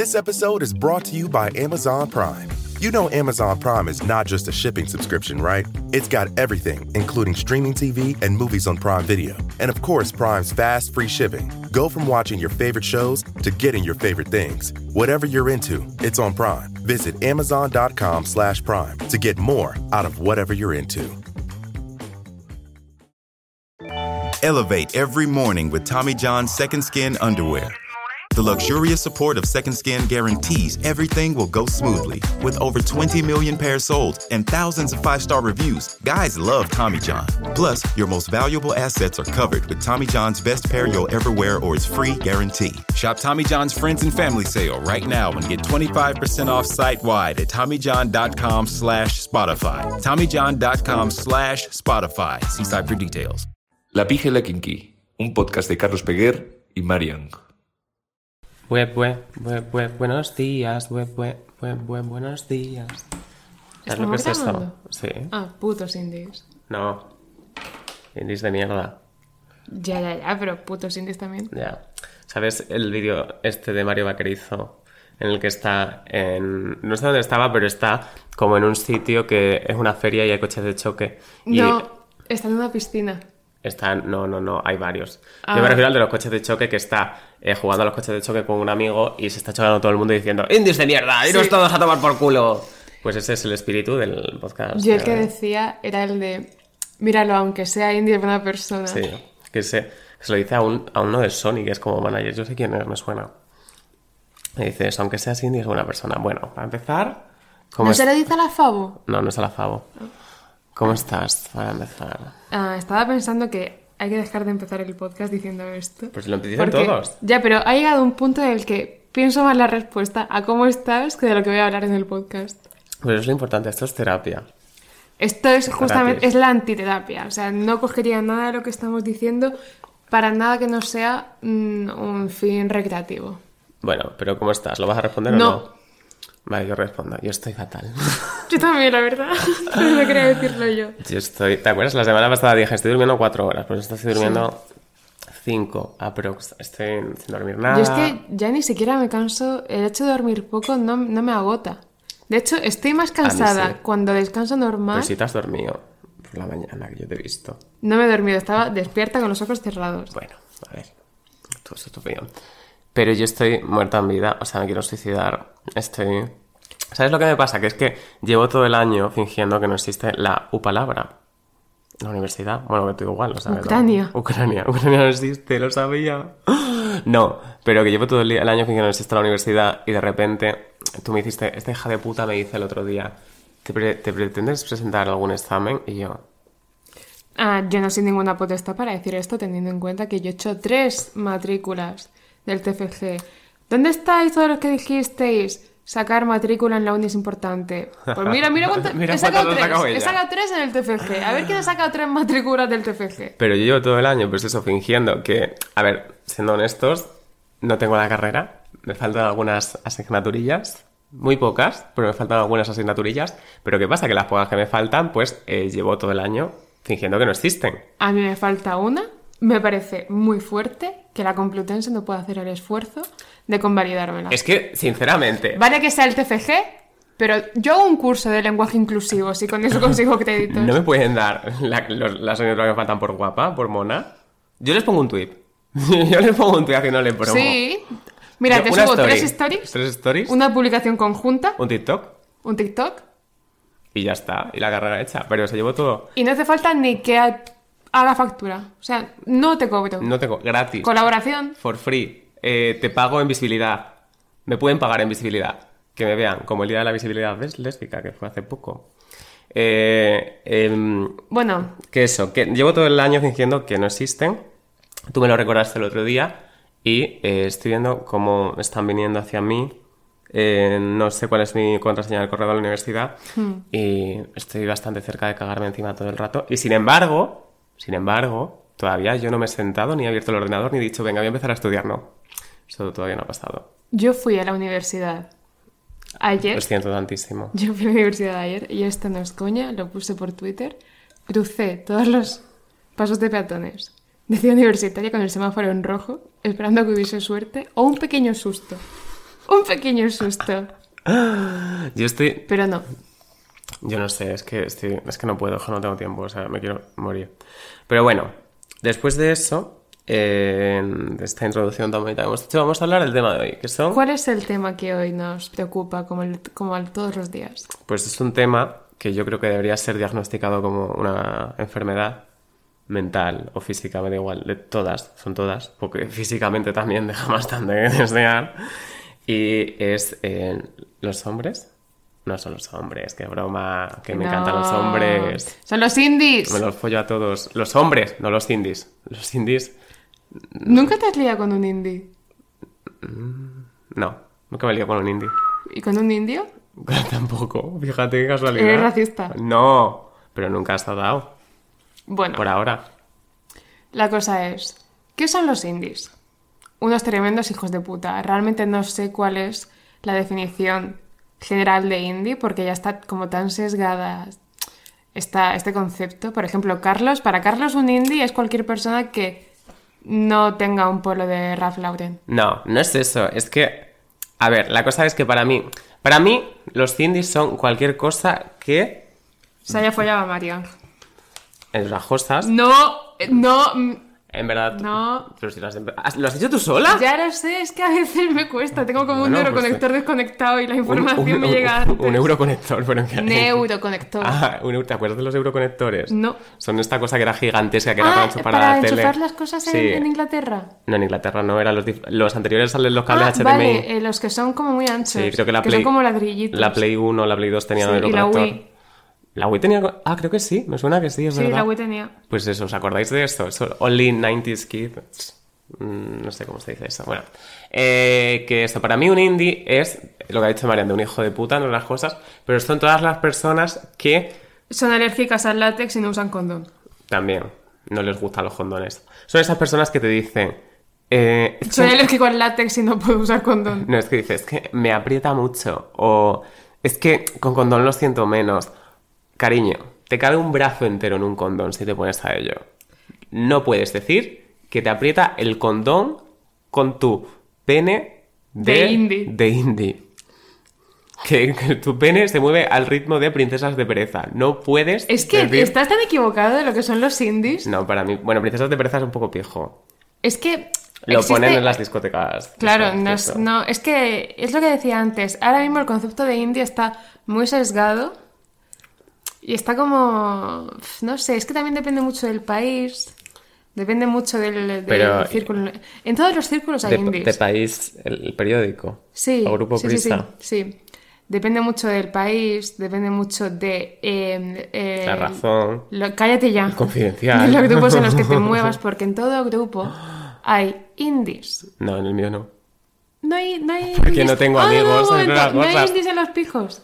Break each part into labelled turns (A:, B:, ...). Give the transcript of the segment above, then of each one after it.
A: This episode is brought to you by Amazon Prime. You know Amazon Prime is not just a shipping subscription, right? It's got everything, including streaming TV and movies on Prime Video. And of course, Prime's fast, free shipping. Go from watching your favorite shows to getting your favorite things. Whatever you're into, it's on Prime. Visit amazon.com slash prime to get more out of whatever you're into.
B: Elevate every morning with Tommy John's Second Skin Underwear. The luxurious support of Second Skin guarantees everything will go smoothly. With over 20 million pairs sold and thousands of five star reviews, guys love Tommy John. Plus, your most valuable assets are covered with Tommy John's best pair you'll ever wear or its free guarantee. Shop Tommy John's Friends and Family Sale right now and get 25% off site wide at TommyJohn.com slash Spotify. TommyJohn.com slash Spotify. See site for details.
C: La Pija y la Kinky, un podcast de Carlos Peguer y Marian.
D: Web, web, web, web, buenos días, web, web, web, web, buenos días. ¿Sabes lo que es
E: grabando?
D: Sí.
E: Ah, putos indies.
D: No. Indies de mierda.
E: Ya, ya, ya, pero putos indies también.
D: Ya. ¿Sabes el vídeo este de Mario Vaquerizo? En el que está en... No sé dónde estaba, pero está como en un sitio que es una feria y hay coches de choque. Y
E: No, está en una piscina.
D: Está... No, no, no, hay varios.
E: Ah.
D: Yo me refiero al de los coches de choque que está eh, jugando a los coches de choque con un amigo y se está chocando todo el mundo diciendo ¡Indies de mierda! ¡Iros
E: Sí.
D: todos a tomar por culo! Pues ese es el espíritu del podcast.
E: Yo el que decía era el de, míralo, aunque sea indie es buena persona.
D: Sí, que se, que se lo dice a, un, a uno de Sony, que es como manager. Yo sé quién es, me suena. Me dice eso, aunque seas indie, es buena persona. Bueno, para empezar... ¿cómo
E: ¿No
D: es-
E: se lo dice a la Fabo?
D: No, no es a la Favo. ¿Cómo estás? Para empezar.
E: Ah, estaba pensando que hay que dejar de empezar el podcast diciendo esto.
D: Pues lo
E: Porque-
D: todos.
E: Ya, pero ha llegado un punto en el que pienso más la respuesta a cómo estás que de lo que voy a hablar en el podcast.
D: Pues es lo importante, esto es terapia.
E: Esto es justamente, es la antiterapia. O sea, no cogería nada de lo que estamos diciendo para nada que no sea mm, un fin recreativo.
D: Bueno, pero ¿cómo estás? ¿Lo vas a responder o
E: No.
D: Vale, yo respondo. Yo estoy fatal.
E: Yo también, la verdad. No quería decirlo yo.
D: Yo estoy... ¿Te acuerdas? La semana pasada dije, estoy durmiendo cuatro horas. Pues estoy durmiendo cinco aprox. Estoy sin dormir nada.
E: Yo es que ya ni siquiera me canso. El hecho de dormir poco no, no me agota. De hecho, estoy más cansada
D: sí.
E: cuando descanso normal.
D: Pero si te has dormido por la mañana, que yo te he visto.
E: No me he dormido, estaba despierta con los ojos cerrados.
D: Bueno, a ver, tú es tu opinión. Pero yo estoy muerta en vida, o sea, me quiero suicidar. Estoy... ¿Sabes lo que me pasa? Que es que llevo todo el año fingiendo que no existe la U palabra. La universidad. Bueno, que tú igual, lo sabes. ¿no?
E: Ucrania.
D: Ucrania. Ucrania no existe, lo sabía. No, pero que llevo todo el, año fingiendo que no existe la universidad y de repente tú me hiciste, esta hija de puta me dice el otro día, ¿te, pre- te pretendes presentar algún examen? Y yo,
E: Ah, yo no soy ninguna potestad para decir esto, teniendo en cuenta que yo he hecho tres matrículas del TFG. ¿Dónde estáis todos los que dijisteis? Sacar matrícula en la uni es importante. Pues mira, mira cuánto.
D: Mira
E: he sacado tres. He sacado tres en el TFG. A ver quién ha sacado tres matrículas del TFG.
D: Pero yo llevo todo el año, pues eso, fingiendo que, a ver, siendo honestos, no tengo la carrera, me faltan algunas asignaturillas, muy pocas, pero me faltan algunas asignaturillas. Pero ¿qué pasa? Que las pocas que me faltan, pues eh, llevo todo el año fingiendo que no existen.
E: A mí me falta una. Me parece muy fuerte que la Complutense no pueda hacer el esfuerzo de convalidármela.
D: Es que, sinceramente,
E: Vale que sea el TFG, pero yo hago un curso de lenguaje inclusivo, si con eso consigo créditos.
D: no me pueden dar la- los- las asignaturas que me faltan por guapa, por mona. Yo les pongo un tweet. yo les pongo un tweet haciéndole promo.
E: Sí. Mira,
D: Yo-
E: te subo
D: story,
E: tres stories,
D: Tres stories,
E: una publicación conjunta,
D: un TikTok
E: un TikTok,
D: y ya está. Y la carrera hecha. Pero se llevo todo.
E: y no hace falta ni que ha- haga factura. O sea, no te cobro.
D: No tengo. Gratis.
E: Colaboración.
D: For free. Eh, te pago en visibilidad. Me pueden pagar en visibilidad. Que me vean, como el día de la visibilidad lésbica, que fue hace poco. Eh, em,
E: Bueno,
D: que eso, que llevo todo el año fingiendo que no existen. Tú me lo recordaste el otro día. Y eh, estoy viendo cómo están viniendo hacia mí. Eh, no sé cuál es mi contraseña del correo de la universidad. Y estoy bastante cerca de cagarme encima todo el rato. Y sin embargo, sin embargo, todavía yo no me he sentado ni he abierto el ordenador ni he dicho, venga, voy a empezar a estudiar. No. Eso todavía no ha pasado.
E: yo fui a la universidad ayer.
D: Lo siento tantísimo.
E: Yo fui a la universidad ayer y esto no es coña, lo puse por Twitter. Crucé todos los pasos de peatones de Ciudad Universitaria con el semáforo en rojo, esperando que hubiese suerte o un pequeño susto. Un pequeño susto.
D: Yo estoy...
E: Pero no.
D: Yo no sé, es que, estoy- es que no puedo, no tengo tiempo, o sea, me quiero morir. Pero bueno, después de eso, eh, de esta introducción tan bonita que hemos hecho, vamos a hablar del tema de hoy, que son...
E: ¿Cuál es el tema que hoy nos preocupa como, el- como todos los días?
D: Pues es un tema que yo creo que debería ser diagnosticado como una enfermedad mental o física, me da igual, de todas, son todas, porque físicamente también deja bastante que desear. Y es eh, los hombres. No son los hombres, qué broma, que me encantan los hombres.
E: Son los indies.
D: Me los follo a todos. Los hombres, no los indies. Los indies,
E: ¿Nunca te has liado con un indie?
D: no. Nunca me lío con un indie.
E: ¿Y con un indio?
D: Tampoco, fíjate qué casualidad.
E: ¿Eres racista?
D: No, pero nunca has dado.
E: Bueno,
D: Por ahora.
E: la cosa es, ¿qué son los indies? Unos tremendos hijos de puta. Realmente no sé cuál es la definición general de indie porque ya está como tan sesgada esta, este concepto. Por ejemplo, Carlos, para Carlos un indie es cualquier persona que no tenga un polo de Ralph Lauren.
D: No, no es eso. Es que, a ver, la cosa es que para mí, para mí, los indies son cualquier cosa que
E: Se haya follado a Marian.
D: en
E: No, no,
D: en verdad.
E: no.
D: Pero si lo has, ¿Ah, ¿lo has dicho tú sola?
E: Ya lo sé, es que a veces me cuesta. Tengo como un
D: pues,
E: neuroconector desconectado y la
D: Un-
E: información
D: un-
E: me
D: un-
E: llega
D: un,
E: antes.
D: euroconector, pero en
E: Neuroconector.
D: Ah, un eu- ¿te acuerdas de los euroconectores?
E: No.
D: Son esta cosa que era gigantesca, que era
E: Ah,
D: para enchufar
E: para
D: a la tele.
E: enchufar las cosas en,
D: Sí.
E: en Inglaterra.
D: No, en Inglaterra no, eran los, los anteriores salen los cables
E: Ah,
D: HDMI.
E: vale, eh, los que son como muy anchos.
D: Sí, creo que la
E: son
D: Play,
E: como ladrillitos.
D: la Play 1, la Play 2 tenían
E: Sí,
D: el
E: y la
D: euroconector.
E: Wii.
D: La Wii tenía... Ah, creo que sí, me suena que sí, es
E: Sí,
D: verdad.
E: la Wii tenía.
D: Pues eso, ¿os acordáis de esto? Eso, Only 90s Kids. Mm, No sé cómo se dice eso. Bueno, eh, que esto, para mí un indie es lo que ha dicho Marian, de un hijo de puta, no las cosas, pero son todas las personas que
E: Son alérgicas al látex y no usan condón.
D: también no les gustan los condones. Son esas personas que te dicen... eh, es
E: Soy alérgico al látex y no puedo usar condón.
D: No, es que dices, es que me aprieta mucho. O es que con condón lo siento menos. Cariño, te cabe un brazo entero en un condón si te pones a ello. No puedes decir que te aprieta el condón con tu pene de,
E: De indie.
D: de indie. Que, que tu pene se mueve al ritmo de princesas de pereza. No puedes.
E: Es que
D: decir-
E: estás tan equivocado de lo que son los indies.
D: No, para mí. Bueno, princesas de pereza es un poco viejo.
E: Es que.
D: Lo
E: existe-
D: ponen en las discotecas.
E: Claro, no es, no, es que es lo que decía antes. Ahora mismo el concepto de indie está muy sesgado y está como. No sé, es que también depende mucho del país, depende mucho del, del
D: Pero-
E: círculo. En todos los círculos hay
D: De,
E: indies.
D: de país, el, el periódico.
E: Sí,
D: O grupo
E: sí, sí, sí. Depende mucho del país, depende mucho de... eh, eh,
D: La razón.
E: lo- cállate ya.
D: Confidencial.
E: De los grupos en los que te muevas, porque en todo grupo hay indies.
D: No, en el mío no.
E: No hay, no hay
D: Porque
E: indies.
D: no tengo
E: Ah,
D: amigos,
E: momento,
D: las
E: no hay indies en los pijos.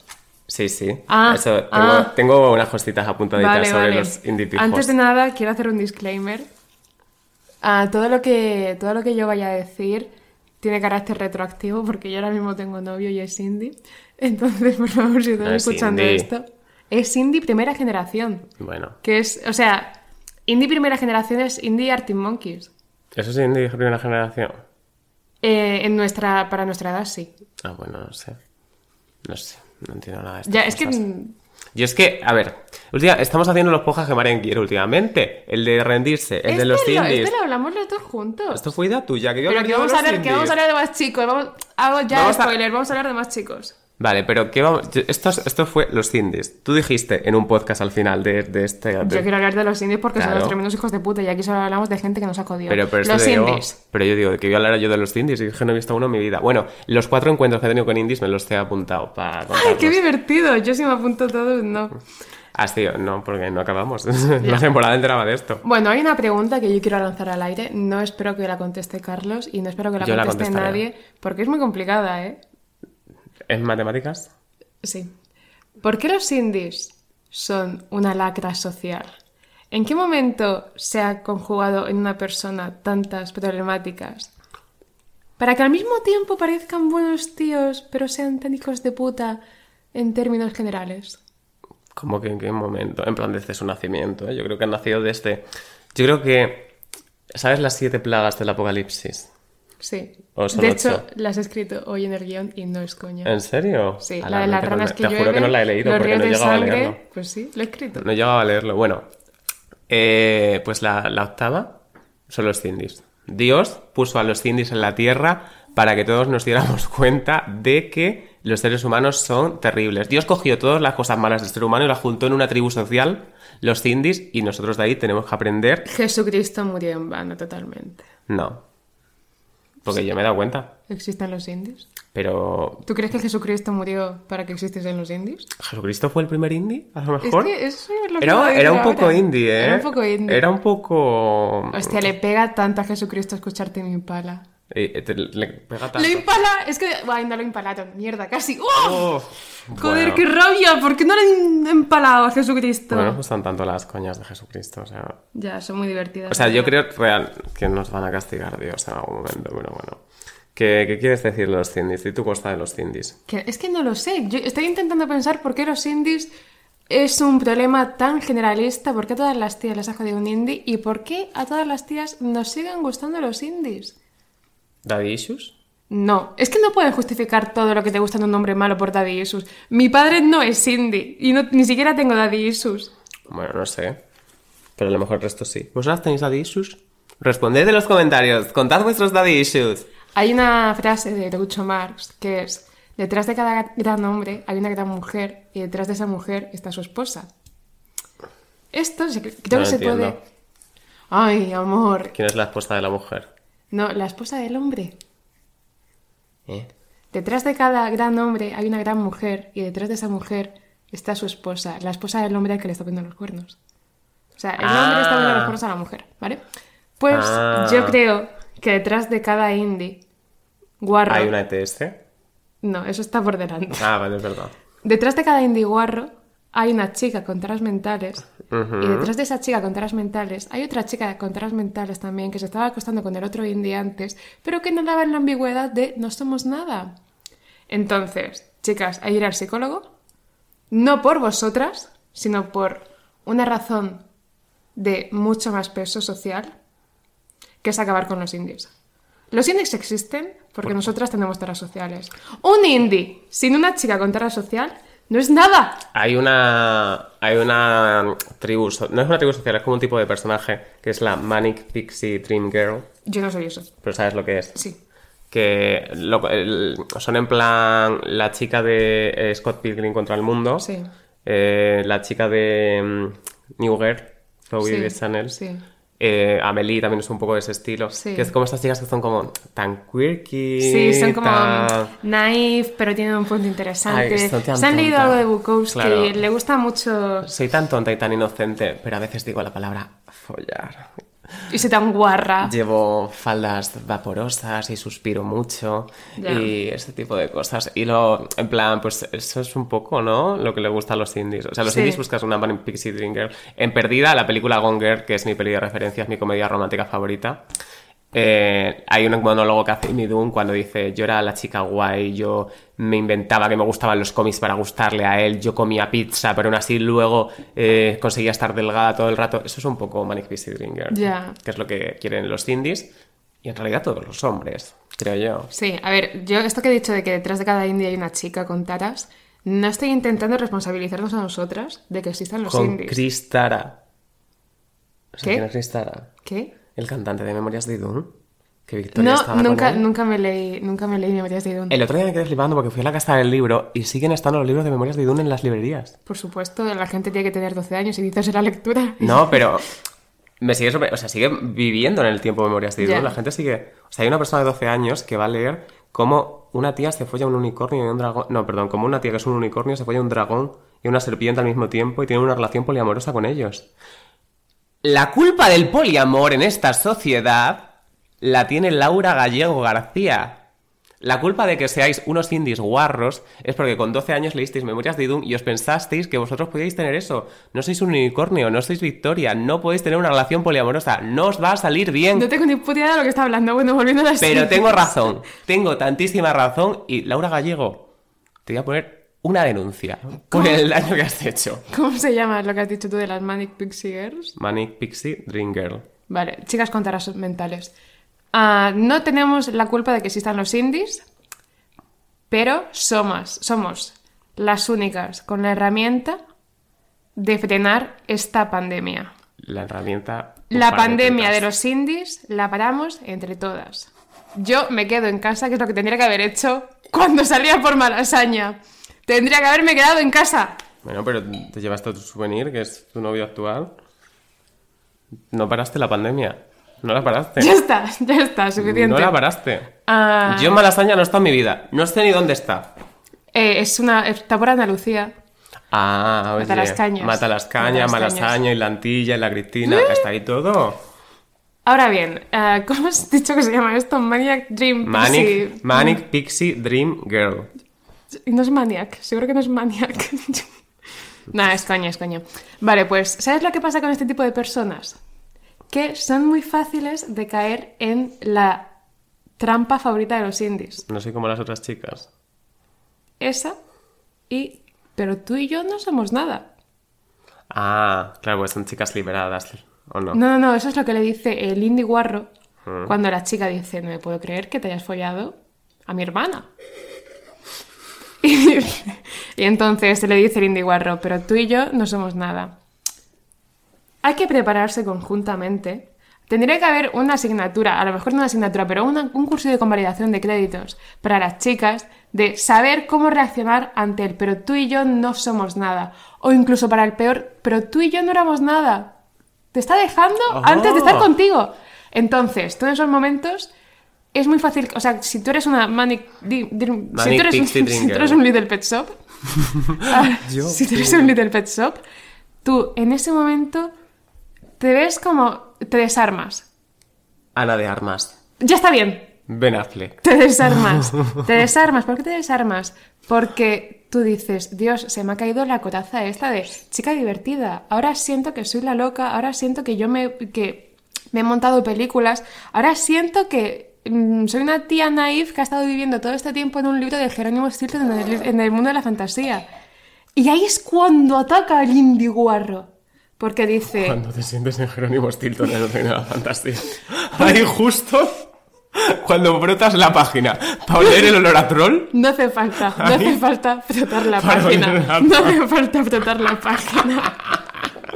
D: Sí, sí.
E: Ah,
D: Eso, tengo,
E: ah.
D: tengo unas cositas apuntaditas
E: Vale,
D: sobre
E: vale.
D: los indie pijos.
E: Antes de nada, quiero hacer un disclaimer. Ah, todo, lo que, todo lo que yo vaya a decir tiene carácter retroactivo porque yo ahora mismo tengo novio y es indie. Entonces, por favor, si estás
D: No es
E: escuchando
D: indie.
E: esto, es indie primera generación.
D: Bueno,
E: Que es, o sea, indie primera generación es indie Arctic Monkeys.
D: ¿eso es indie primera generación?
E: Eh, en nuestra, para nuestra edad, sí.
D: Ah, bueno, no sé. No sé, no entiendo nada de estas
E: Ya, es que
D: Yo es que, a ver, estamos haciendo los pojas que Marian quiere últimamente. El de rendirse, el de los
E: este, lo,
D: indies.
E: este lo hablamos los dos juntos.
D: Esto fue idea tuya, que yo
E: Pero que vamos, a
D: los
E: hablar, que vamos a hablar de más chicos. Vamos, hago ya
D: Vamos a-
E: spoiler, vamos a hablar de más chicos.
D: Vale, pero ¿qué vamos? Esto, es- esto fue los indies. Tú dijiste en un podcast al final de, de este... de-
E: Yo quiero hablar de los indies porque son los tremendos hijos de puta y aquí solo hablamos de gente que nos ha jodido.
D: Pero, pero
E: los
D: digo-
E: indies.
D: pero yo digo que voy a hablar yo de los indies y es que no he visto uno en mi vida. Bueno, los cuatro encuentros que he tenido con indies me los he apuntado para
E: ¡Ay, qué divertido! Yo si me apunto todo, no.
D: Ah, sí, no, porque no acabamos. La temporada entera va de esto.
E: Bueno, hay una pregunta que yo quiero lanzar al aire. No espero que la conteste Carlos y no espero que la
D: Yo
E: conteste nadie porque es muy complicada, ¿eh?
D: ¿En matemáticas?
E: Sí. ¿Por qué los indies son una lacra social? ¿En qué momento se ha conjugado en una persona tantas problemáticas? Para que al mismo tiempo parezcan buenos tíos, pero sean tan hijos de puta en términos generales.
D: ¿Cómo que en qué momento? En plan, desde su nacimiento. ¿eh? Yo creo que han nacido desde... Yo creo que... ¿Sabes las siete plagas del apocalipsis?
E: Sí.
D: ¿O son
E: de
D: ocho?
E: hecho, las he escrito hoy en el guion y no es coña.
D: ¿En serio?
E: Sí,
D: Ala,
E: la de las ranas que
D: Te juro que no la he leído
E: los
D: porque no llegado a leerlo.
E: Pues sí, lo he escrito.
D: No llegaba a leerlo. Bueno, eh, pues la, la octava son los Cindis. Dios puso a los Cindis en la tierra para que todos nos diéramos cuenta de que los seres humanos son terribles. Dios cogió todas las cosas malas del ser humano y las juntó en una tribu social, los Cindis, y nosotros de ahí tenemos que aprender.
E: Jesucristo murió en vano totalmente.
D: No. Porque yo me he dado cuenta.
E: ¿Existen los indios?
D: Pero.
E: ¿Tú crees que Jesucristo murió para que existiesen los indios?
D: ¿Jesucristo fue el primer indie? A lo mejor.
E: Es que eso es lo que
D: Era, era un poco indie, ¿eh?
E: Era un poco indie.
D: Era un poco.
E: Hostia, le pega tanto a Jesucristo escucharte mi impala.
D: Eh, te- le pega tanto.
E: ¡Lo impala! Es que... Ay, no lo impalaron. Mierda, casi. ¡Oh!
D: Uf,
E: Joder,
D: bueno.
E: qué rabia. ¿Por qué no le han empalado a Jesucristo?
D: No me gustan tanto las coñas de Jesucristo, o sea...
E: Ya, son muy divertidas.
D: O sea, yo creo real que nos van a castigar Dios en algún momento, pero bueno. ¿Qué, qué quieres decir de los cindis? ¿Y tu costa de los cindis?
E: Que- es que no lo sé. Yo estoy intentando pensar por qué los indies es un problema tan generalista, por qué a todas las tías les ha jodido un indie y por qué a todas las tías nos siguen gustando los indies.
D: ¿Daddy issues?
E: No, es que no pueden justificar todo lo que te gusta de un hombre malo por daddy issues. Mi padre no es indie y no- ni siquiera tengo daddy issues.
D: Bueno, no sé. Pero a lo mejor el resto sí. ¿Vosotras tenéis daddy issues? Responded en los comentarios. Contad vuestros daddy issues.
E: Hay una frase de Groucho Marx que es, detrás de cada gran hombre hay una gran mujer y detrás de esa mujer está su esposa. Esto se- creo
D: No
E: que se
D: entiendo.
E: puede... Ay, amor.
D: ¿Quién es la esposa de la mujer?
E: No, la esposa del hombre.
D: ¿Eh?
E: Detrás de cada gran hombre hay una gran mujer y detrás de esa mujer está su esposa, la esposa del hombre al que le está poniendo los cuernos. O sea, el hombre está poniendo los cuernos a la mujer, ¿vale? Pues
D: Ah.
E: yo creo que detrás de cada indie guarro...
D: ¿Hay una ETS?
E: No, eso está por delante.
D: Ah, vale, es verdad.
E: Detrás de cada indie guarro hay una chica con taras mentales y detrás de esa chica con taras mentales hay otra chica con taras mentales también que se estaba acostando con el otro indie antes, pero que no daba en la ambigüedad de no somos nada. Entonces, chicas, hay que ir al psicólogo, no por vosotras, sino por una razón de mucho más peso social, que es acabar con los indies. Los indies existen porque nosotras tenemos taras sociales. Un indie sin una chica con tara social no es nada.
D: Hay una. Hay una tribu. No es una tribu social, es como un tipo de personaje que es la Manic Pixie Dream Girl.
E: Yo no soy eso.
D: Pero sabes lo que es.
E: Sí.
D: Que lo- el- son en plan la chica de eh, Scott Pilgrim contra el mundo.
E: Sí.
D: eh, la chica de mm, New Girl, Zoe
E: Sí,
D: de Chanel.
E: sí.
D: Eh, Amelie también es un poco de ese estilo.
E: Sí.
D: Que es como estas chicas que son como tan quirky.
E: Sí, son como
D: tan-
E: naive, pero tienen un punto interesante.
D: Ay,
E: Se han leído
D: tontas.
E: algo de Bukowski,
D: Claro.
E: le gusta mucho
D: Soy tan tonta y tan inocente, pero a veces digo la palabra follar.
E: Y se tan guarra.
D: Llevo faldas vaporosas y suspiro mucho
E: Ya.
D: y ese tipo de cosas. Y lo, en plan, pues eso es un poco, ¿no? Lo que le gusta a los indies. O sea, los
E: Sí.
D: indies buscas una Pixie Dream Girl. En Perdida, la película Gone Girl, que es mi peli de referencia, es mi comedia romántica favorita. Eh, hay un monólogo que hace Amy Dunn cuando dice yo era la chica guay, yo me inventaba que me gustaban los cómics para gustarle a él, yo comía pizza, pero aún así luego eh, conseguía estar delgada todo el rato. Eso es un poco Manic Pixie Dream Girl,
E: Ya.
D: que es lo que quieren los indies y en realidad todos los hombres, creo yo.
E: Sí, a ver, yo esto que he dicho de que detrás de cada indie hay una chica con taras, no estoy intentando responsabilizarnos a nosotras de que existan los
D: Con
E: indies.
D: Chris Tara. O sea,
E: ¿Qué?
D: ¿Quién es Chris Tara?
E: ¿Qué?
D: El cantante de Memorias de Idun. Que Victoria
E: No,
D: estaba con
E: nunca,
D: él.
E: nunca me leí, nunca me leí Memorias de Idun.
D: El otro día me quedé flipando porque fui a la casa del libro y siguen estando los libros de Memorias de Idun en las librerías.
E: Por supuesto, la gente tiene que tener 12 años y dices la lectura.
D: No, pero me sigue sorpre- O sea, sigue viviendo en el tiempo Memorias de Idun.
E: Ya.
D: La gente sigue... O sea, hay una persona de 12 años que va a leer cómo una tía se folla un unicornio y un dragón... No, perdón, como una tía que es un unicornio se folla un dragón y una serpiente al mismo tiempo y tiene una relación poliamorosa con ellos. La culpa del poliamor en esta sociedad la tiene Laura Gallego García. La culpa de que seáis unos indies guarros es porque con 12 años leísteis Memorias de Idun y os pensasteis que vosotros podíais tener eso. No sois un unicornio, no sois Victoria, no podéis tener una relación poliamorosa, no os va a salir bien.
E: No tengo ni puta idea de lo que está hablando. Bueno, volviendo a las
D: Pero tengo razón, tengo tantísima razón y Laura Gallego, te voy a poner una denuncia por el daño que has hecho.
E: ¿Cómo se llama lo que has dicho tú de las Manic Pixie Girls?
D: Manic Pixie Dream Girl.
E: Vale, chicas con mentales. Ah, no tenemos la culpa de que existan los indies, pero somos, somos las únicas con la herramienta de frenar esta pandemia.
D: La herramienta...
E: La
D: un par
E: pandemia de
D: tetas.
E: los indies la paramos entre todas. Yo me quedo en casa, que es lo que tendría que haber hecho cuando salía por Malasaña. Tendría que haberme quedado en casa.
D: Bueno, pero te llevaste tu souvenir, que es tu novio actual. No paraste la pandemia. No la paraste.
E: Ya está, ya está, suficiente.
D: No la paraste.
E: Ah,
D: Yo en Malasaña no está en mi vida. No sé ni dónde está.
E: eh, es una, está por Andalucía.
D: Ah, oye.
E: Mata las cañas.
D: Mata las cañas,
E: las
D: Malasaña,
E: cañas.
D: y Lantilla, y la Cristina. Está ahí todo.
E: Ahora bien, ah, ¿cómo has dicho que se llama esto? Maniac Dream
D: Manic,
E: Pixie.
D: Manic Pixie Dream Girl.
E: No es Maniac, seguro que no es Maniac. Nada, es coña, es coña. Vale, pues, ¿sabes lo que pasa con este tipo de personas? Que son muy fáciles de caer en la trampa favorita de los indies.
D: No soy como las otras chicas.
E: Esa y... Pero tú y yo no somos nada.
D: Ah, claro, pues son chicas liberadas. ¿O no?
E: No, no, no, eso es lo que le dice el indie guarro cuando la chica dice, no me puedo creer que te hayas follado a mi hermana. Y, y entonces le dice el indie guarro, pero tú y yo no somos nada. Hay que prepararse conjuntamente. Tendría que haber una asignatura, a lo mejor no una asignatura, pero una- un curso de convalidación de créditos para las chicas de saber cómo reaccionar ante el pero tú y yo no somos nada. O incluso para el peor, pero tú y yo no éramos nada. Te está dejando antes de estar contigo. Entonces, tú en esos momentos es muy fácil, o sea, si tú eres una manic, di- di- si, tú eres, un-
D: Pixie Dream
E: si tú eres
D: Girl.
E: un Little Pet Shop, ah, si tú eres un Little Pet Shop, tú en ese momento te ves como te desarmas.
D: Ana de Armas.
E: Ya está bien,
D: Ben Affleck.
E: te desarmas. Te desarmas. ¿Por qué te desarmas? Porque tú dices, Dios, se me ha caído la coraza esta de chica divertida. Ahora siento que soy la loca. Ahora siento que yo me, que me he montado películas. Ahora siento que soy una tía naif que ha estado viviendo todo este tiempo en un libro de Jerónimo Stilton en el, en el mundo de la fantasía. Y ahí es cuando ataca al indie guarro. Porque dice...
D: Cuando te sientes en Jerónimo Stilton en el Reino de la Fantasía. Ahí justo cuando brotas la página para oler el olor a troll.
E: No hace falta, no hace falta frotar la página. No hace falta frotar la página.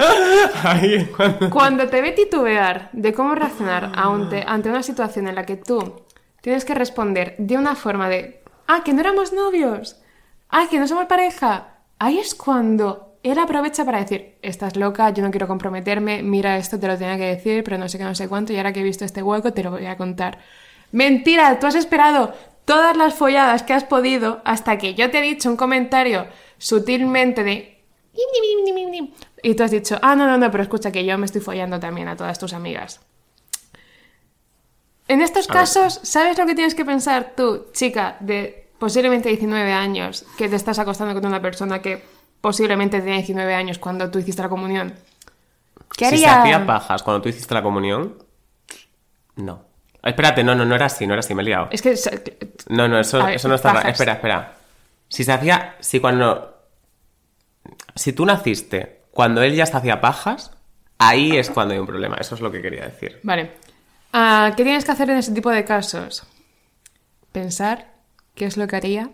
D: Ahí cuando...
E: Cuando te ve titubear de cómo reaccionar ante, ante una situación en la que tú tienes que responder de una forma de, ah, que no éramos novios, ah, que no somos pareja, ahí es cuando él aprovecha para decir, estás loca, yo no quiero comprometerme, mira esto, te lo tenía que decir, pero no sé qué, no sé cuánto, y ahora que he visto este hueco te lo voy a contar. Mentira, tú has esperado todas las folladas que has podido hasta que yo te he dicho un comentario sutilmente de... Y tú has dicho, ah, no, no, no, pero escucha que yo me estoy follando también a todas tus amigas. En estos
D: A ver.
E: casos, ¿sabes lo que tienes que pensar tú, chica de posiblemente 19 años, que te estás acostando con una persona que posiblemente tenía 19 años cuando tú hiciste la comunión? ¿Qué
D: Si se
E: haría?
D: hacía pajas cuando tú hiciste la comunión, no. Espérate, no, no, no era así, no era así, me he liado.
E: Es que...
D: No, no, eso,
E: ver,
D: eso no estaba.
E: pajas.
D: Espera, espera. Si se hacía. Si cuando. Si tú naciste cuando él ya se hacía pajas, ahí es cuando hay un problema. Eso es lo que quería decir.
E: Vale. Ah, ¿Qué tienes que hacer en ese tipo de casos? Pensar qué es lo que haría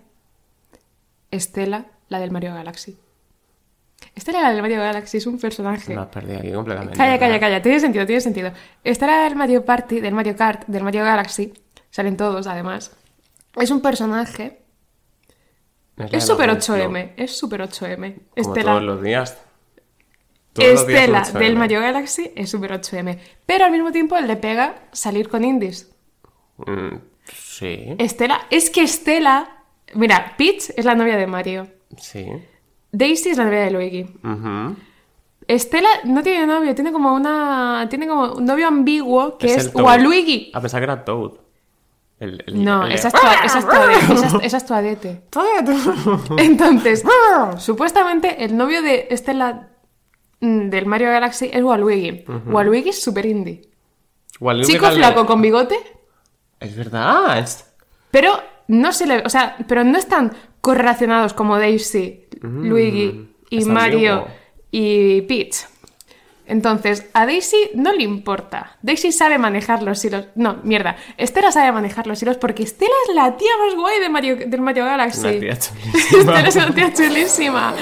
E: Estela, la del Mario Galaxy. Estela, la del Mario Galaxy, es un personaje.
D: Me has perdido aquí completamente.
E: Calla, calla, calla. Tiene sentido, tiene sentido. Estela del Mario Party, del Mario Kart, del Mario Galaxy. Salen todos, además. Es un personaje. Es super
D: los
E: 8M. Es super 8M.
D: Como
E: Estela.
D: todos los días.
E: Estela
D: un 8M.
E: del Mario Galaxy es super 8M. Pero al mismo tiempo le pega salir con indies.
D: Mm, sí,
E: Estela, es que Estela. Mira, Peach es la novia de Mario.
D: sí.
E: Daisy es la novia de Luigi. Estela no tiene novio, tiene como una. Tiene como un novio ambiguo que es,
D: Toad.
E: Waluigi.
D: A pensar que era Toad. El- el-
E: No,
D: el-
E: esa es, Toa- esa es Toadette, esa es- esa es Toadette. Entonces, supuestamente el novio de Estela del Mario Galaxy es Waluigi. Waluigi es super indie.
D: Waluigi
E: Chico flaco con bigote,
D: Es verdad. es-
E: pero no se le, o sea, pero no están correlacionados como Daisy, Luigi y Mario y Peach. Entonces, a Daisy no le importa. Daisy sabe manejar los hilos. No, mierda. Estela sabe manejar los hilos porque Estela es la tía más guay de Mario, del Mario Galaxy.
D: Una tía chulísima.
E: Estela es una tía chulísima.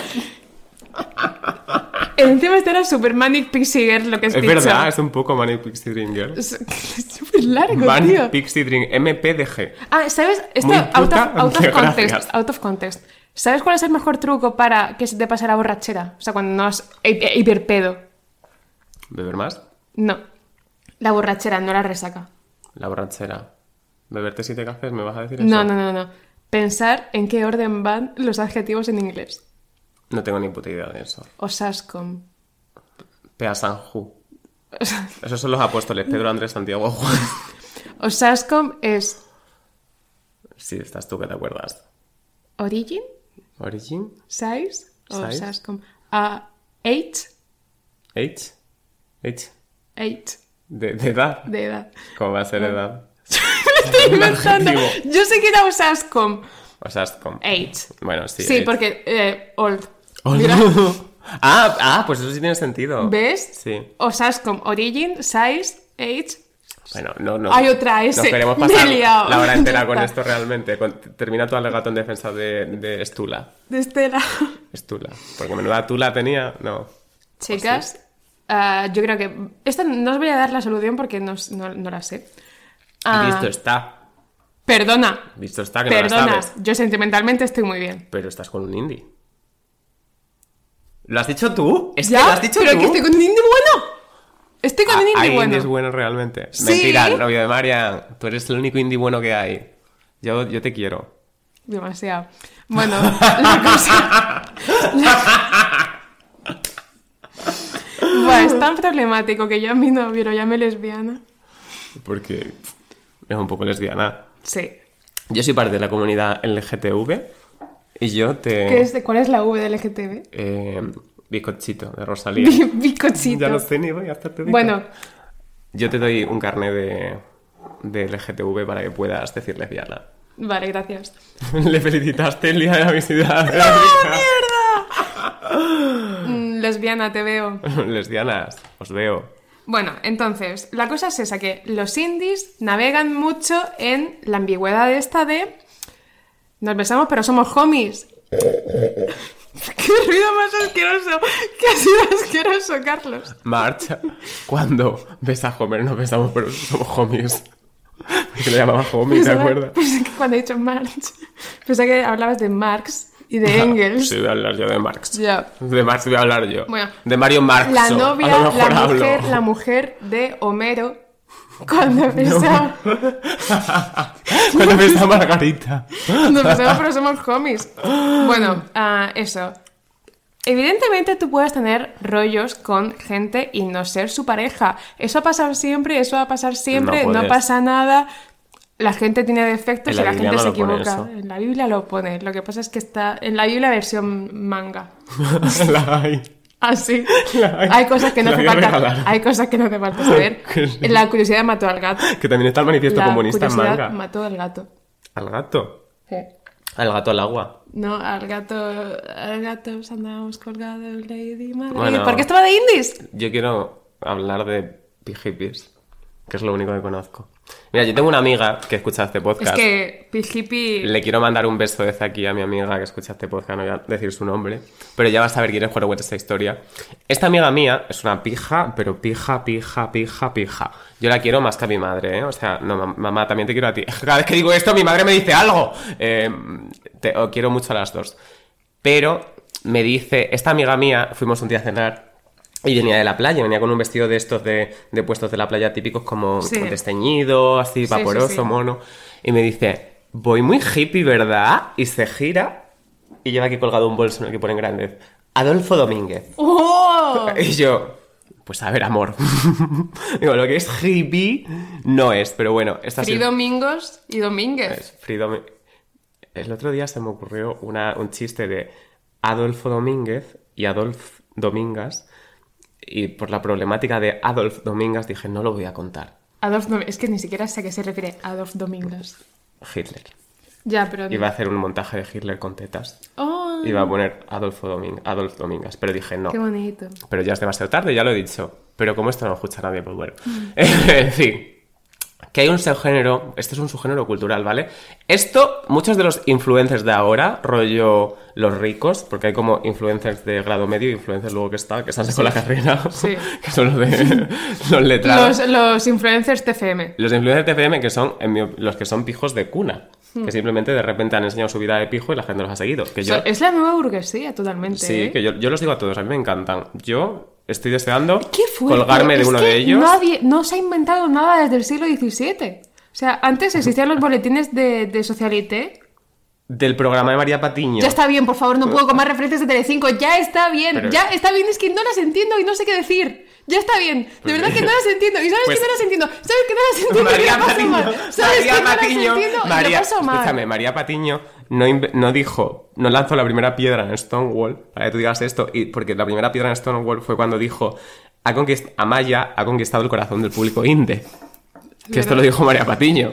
E: Encima Estela es super manic pixie girl, lo que es
D: Es verdad, es un poco Manic Pixie Dream Girl.
E: Es súper largo, tío.
D: Manic Pixie Dream, MPDG.
E: Ah, ¿sabes? Esto,
D: Muy
E: out,
D: puta,
E: of, out of
D: que
E: context,
D: gracias.
E: out of context. ¿Sabes cuál es el mejor truco para que se te pase la borrachera? O sea, cuando no has hi- hi- hiperpedo.
D: ¿Beber más?
E: No. La borrachera, no la resaca.
D: La borrachera. ¿Beberte siete cafés? ¿Me vas a decir eso?
E: No, no, no, no. Pensar en qué orden van los adjetivos en inglés.
D: No tengo ni puta idea de eso.
E: Osascom.
D: Pea Sanju. Esos son los apóstoles, Pedro, Andrés, Santiago, Juan.
E: Osascom es
D: Sí, estás tú que te acuerdas.
E: origin,
D: Origin,
E: size. Osascom. Ah, age,
D: H, H,
E: age,
D: de, de edad.
E: de edad.
D: ¿Cómo va a ser edad?
E: Estoy inventando. Yo sé que era Osascom.
D: O sea, es como...
E: Age.
D: Bueno, sí.
E: Sí, porque eh, old.
D: Oh,
E: Mira,
D: no. ah, ah, pues eso sí tiene sentido.
E: ¿Ves?
D: Sí.
E: Osascom, origin, size, age.
D: Bueno, no, no.
E: Hay otra S.
D: Nos queremos pasar la hora entera con esto realmente. Termina tu alegato en defensa de, de Estula.
E: De Estela.
D: Estula. Porque menuda tula tenía. No.
E: Chicas, ah, yo creo que. Esta no os voy a dar la solución porque no, no- no la sé. Ah,
D: Visto está.
E: Perdona.
D: Visto está que no la
E: Perdona.
D: sabes.
E: Yo sentimentalmente estoy muy bien.
D: Pero estás con un indie. ¿Lo has dicho tú? Es
E: ¿Ya?
D: lo has dicho
E: Pero
D: tú.
E: que estoy con un indie bueno. Estoy con
D: Ah,
E: un indie
D: hay
E: bueno.
D: indies buenos realmente.
E: Sí.
D: Mentira, novio de Marian. Tú eres el único indie bueno que hay. Yo, yo te quiero.
E: Demasiado. Bueno, la cosa. Buah, es tan problemático que yo a mi novio lo llame lesbiana.
D: Porque es un poco lesbiana.
E: Sí.
D: Yo soy parte de la comunidad LGTV y yo te...
E: ¿Qué es de, ¿Cuál es la V del LGTB?
D: Eh, bizcochito de Rosalía.
E: Bi- Bizcochito.
D: ya no sé ni voy a hacerte bizco.
E: Bueno,
D: Yo te doy un carnet de, de LGTV para que puedas decir lesbiana.
E: vale, gracias.
D: Le felicitaste el día de la visibilidad.
E: Mm, lesbiana, te veo.
D: Lesbianas, os veo.
E: Bueno, entonces, la cosa es esa, que los indies navegan mucho en la ambigüedad esta de nos besamos pero somos homies. ¡Qué ruido más asqueroso! ¡Qué ha sido asqueroso, Carlos!
D: Marcha. Cuando ves a Homer, no besamos, pero somos homies. Que le llamaba homie, ¿te
E: Pensaba-
D: acuerdas?
E: pensé que cuando he dicho Marx, pensé que hablabas de Marx y de Engels.
D: Sí, voy a hablar yo de Marx. De Marx voy a hablar yo.
E: Bueno,
D: de Mario Marx.
E: La novia, la mujer, la mujer de Homero cuando besaba.
D: Cuando ves a Margarita.
E: Nos besamos pero somos homies. Bueno, ah, eso. Evidentemente tú puedes tener rollos con gente y no ser su pareja. Eso va a pasar siempre, eso va a pasar siempre,
D: No
E: no, pasa nada. La gente tiene defectos y
D: la
E: gente
D: no
E: se equivoca. En la Biblia lo pone. Lo que pasa es que está en la Biblia versión manga.
D: La hay.
E: Así.
D: La hay.
E: Cosas que no hace falta.
D: regalar.
E: Hay cosas que no hace falta saber.
D: Sí.
E: La curiosidad mató al gato.
D: Que también está el manifiesto
E: La
D: comunista en manga.
E: mató al gato.
D: Al gato.
E: Sí.
D: Al gato al agua.
E: No, al gato, al gato andamos colgados, Lady Madrid.
D: Bueno.
E: ¿Por qué estaba de indies?
D: Yo quiero hablar de hippies, que es lo único que conozco. Mira, yo tengo una amiga que escucha este
E: Es
D: podcast.
E: que Hippie
D: Le quiero mandar un beso desde aquí a mi amiga que escucha este podcast, no voy a decir su nombre, pero ya vas a saber quién es cuando cuente esta historia. Esta amiga mía es una pija, pero pija, pija, pija, pija. Yo la quiero más que a mi madre, ¿eh? O sea, no, mam- mamá, también te quiero a ti. Cada vez que digo esto, mi madre me dice algo. Eh, te quiero mucho a las dos. Pero me dice, esta amiga mía, fuimos un día a cenar y venía de la playa, venía con un vestido de estos de, de puestos de la playa típicos como
E: Sí.
D: desteñido, así
E: Sí,
D: vaporoso,
E: sí, sí.
D: mono. Y me dice, voy muy hippie, ¿verdad? Y se gira y lleva aquí colgado un bolso en el que ponen grandes. Adolfo Domínguez.
E: ¡Oh!
D: Y yo, pues a ver, amor. Digo, lo que es hippie no es, pero bueno, esta
E: Free Domingos y Domínguez.
D: es Free Domi- El otro día se me ocurrió una- un chiste de Adolfo Domínguez y Adolf Domingas. Y por la problemática de Adolf Domingas dije, no lo voy a contar.
E: Adolf Dom- Es que ni siquiera sé a qué se refiere Adolf Domingos.
D: Hitler.
E: Ya, pero...
D: Iba a hacer un montaje de Hitler con tetas.
E: ¡Oh!
D: iba a poner Adolfo Domingas, Adolf Domingas, pero dije no.
E: Qué bonito.
D: Pero ya es demasiado tarde, ya lo he dicho. Pero como esto no lo escucha nadie, pues bueno.
E: Mm.
D: en fin. Que hay un subgénero, este es un subgénero cultural, ¿vale? Esto, muchos de los influencers de ahora, rollo los ricos, porque hay como influencers de grado medio y influencers luego que está, que están con la carrera,
E: Sí.
D: que son los de los letrados.
E: Los, los influencers TFM.
D: Los influencers TFM que son en mi op- los que son pijos de cuna,
E: Hmm.
D: que simplemente de repente han enseñado su vida de pijo y la gente los ha seguido. Que yo,
E: O sea, es la nueva burguesía, totalmente.
D: sí,
E: ¿eh?
D: que yo, yo los digo a todos, a mí me encantan. Yo estoy deseando colgarme de
E: Es
D: uno
E: que
D: de ellos.
E: Nadie, no se ha inventado nada desde el siglo XVII. O sea, antes existían los boletines de, de Socialité.
D: Del programa de María Patiño.
E: Ya está bien, por favor, no puedo comer referencias de Telecinco. Ya está bien,
D: Pero-
E: ya está bien. Es que no las entiendo y no sé qué decir. Ya está bien. De verdad que no las entiendo. ¿Y sabes
D: Pues-
E: que no las entiendo? ¿Sabes que no las entiendo?
D: María Patiño, María Patiño, María Patiño no, no dijo, no lanzó la primera piedra en Stonewall, para que tú digas esto, y porque la primera piedra en Stonewall fue cuando dijo, ha Amaya ha conquistado el corazón del público inde. Que esto lo dijo María Patiño.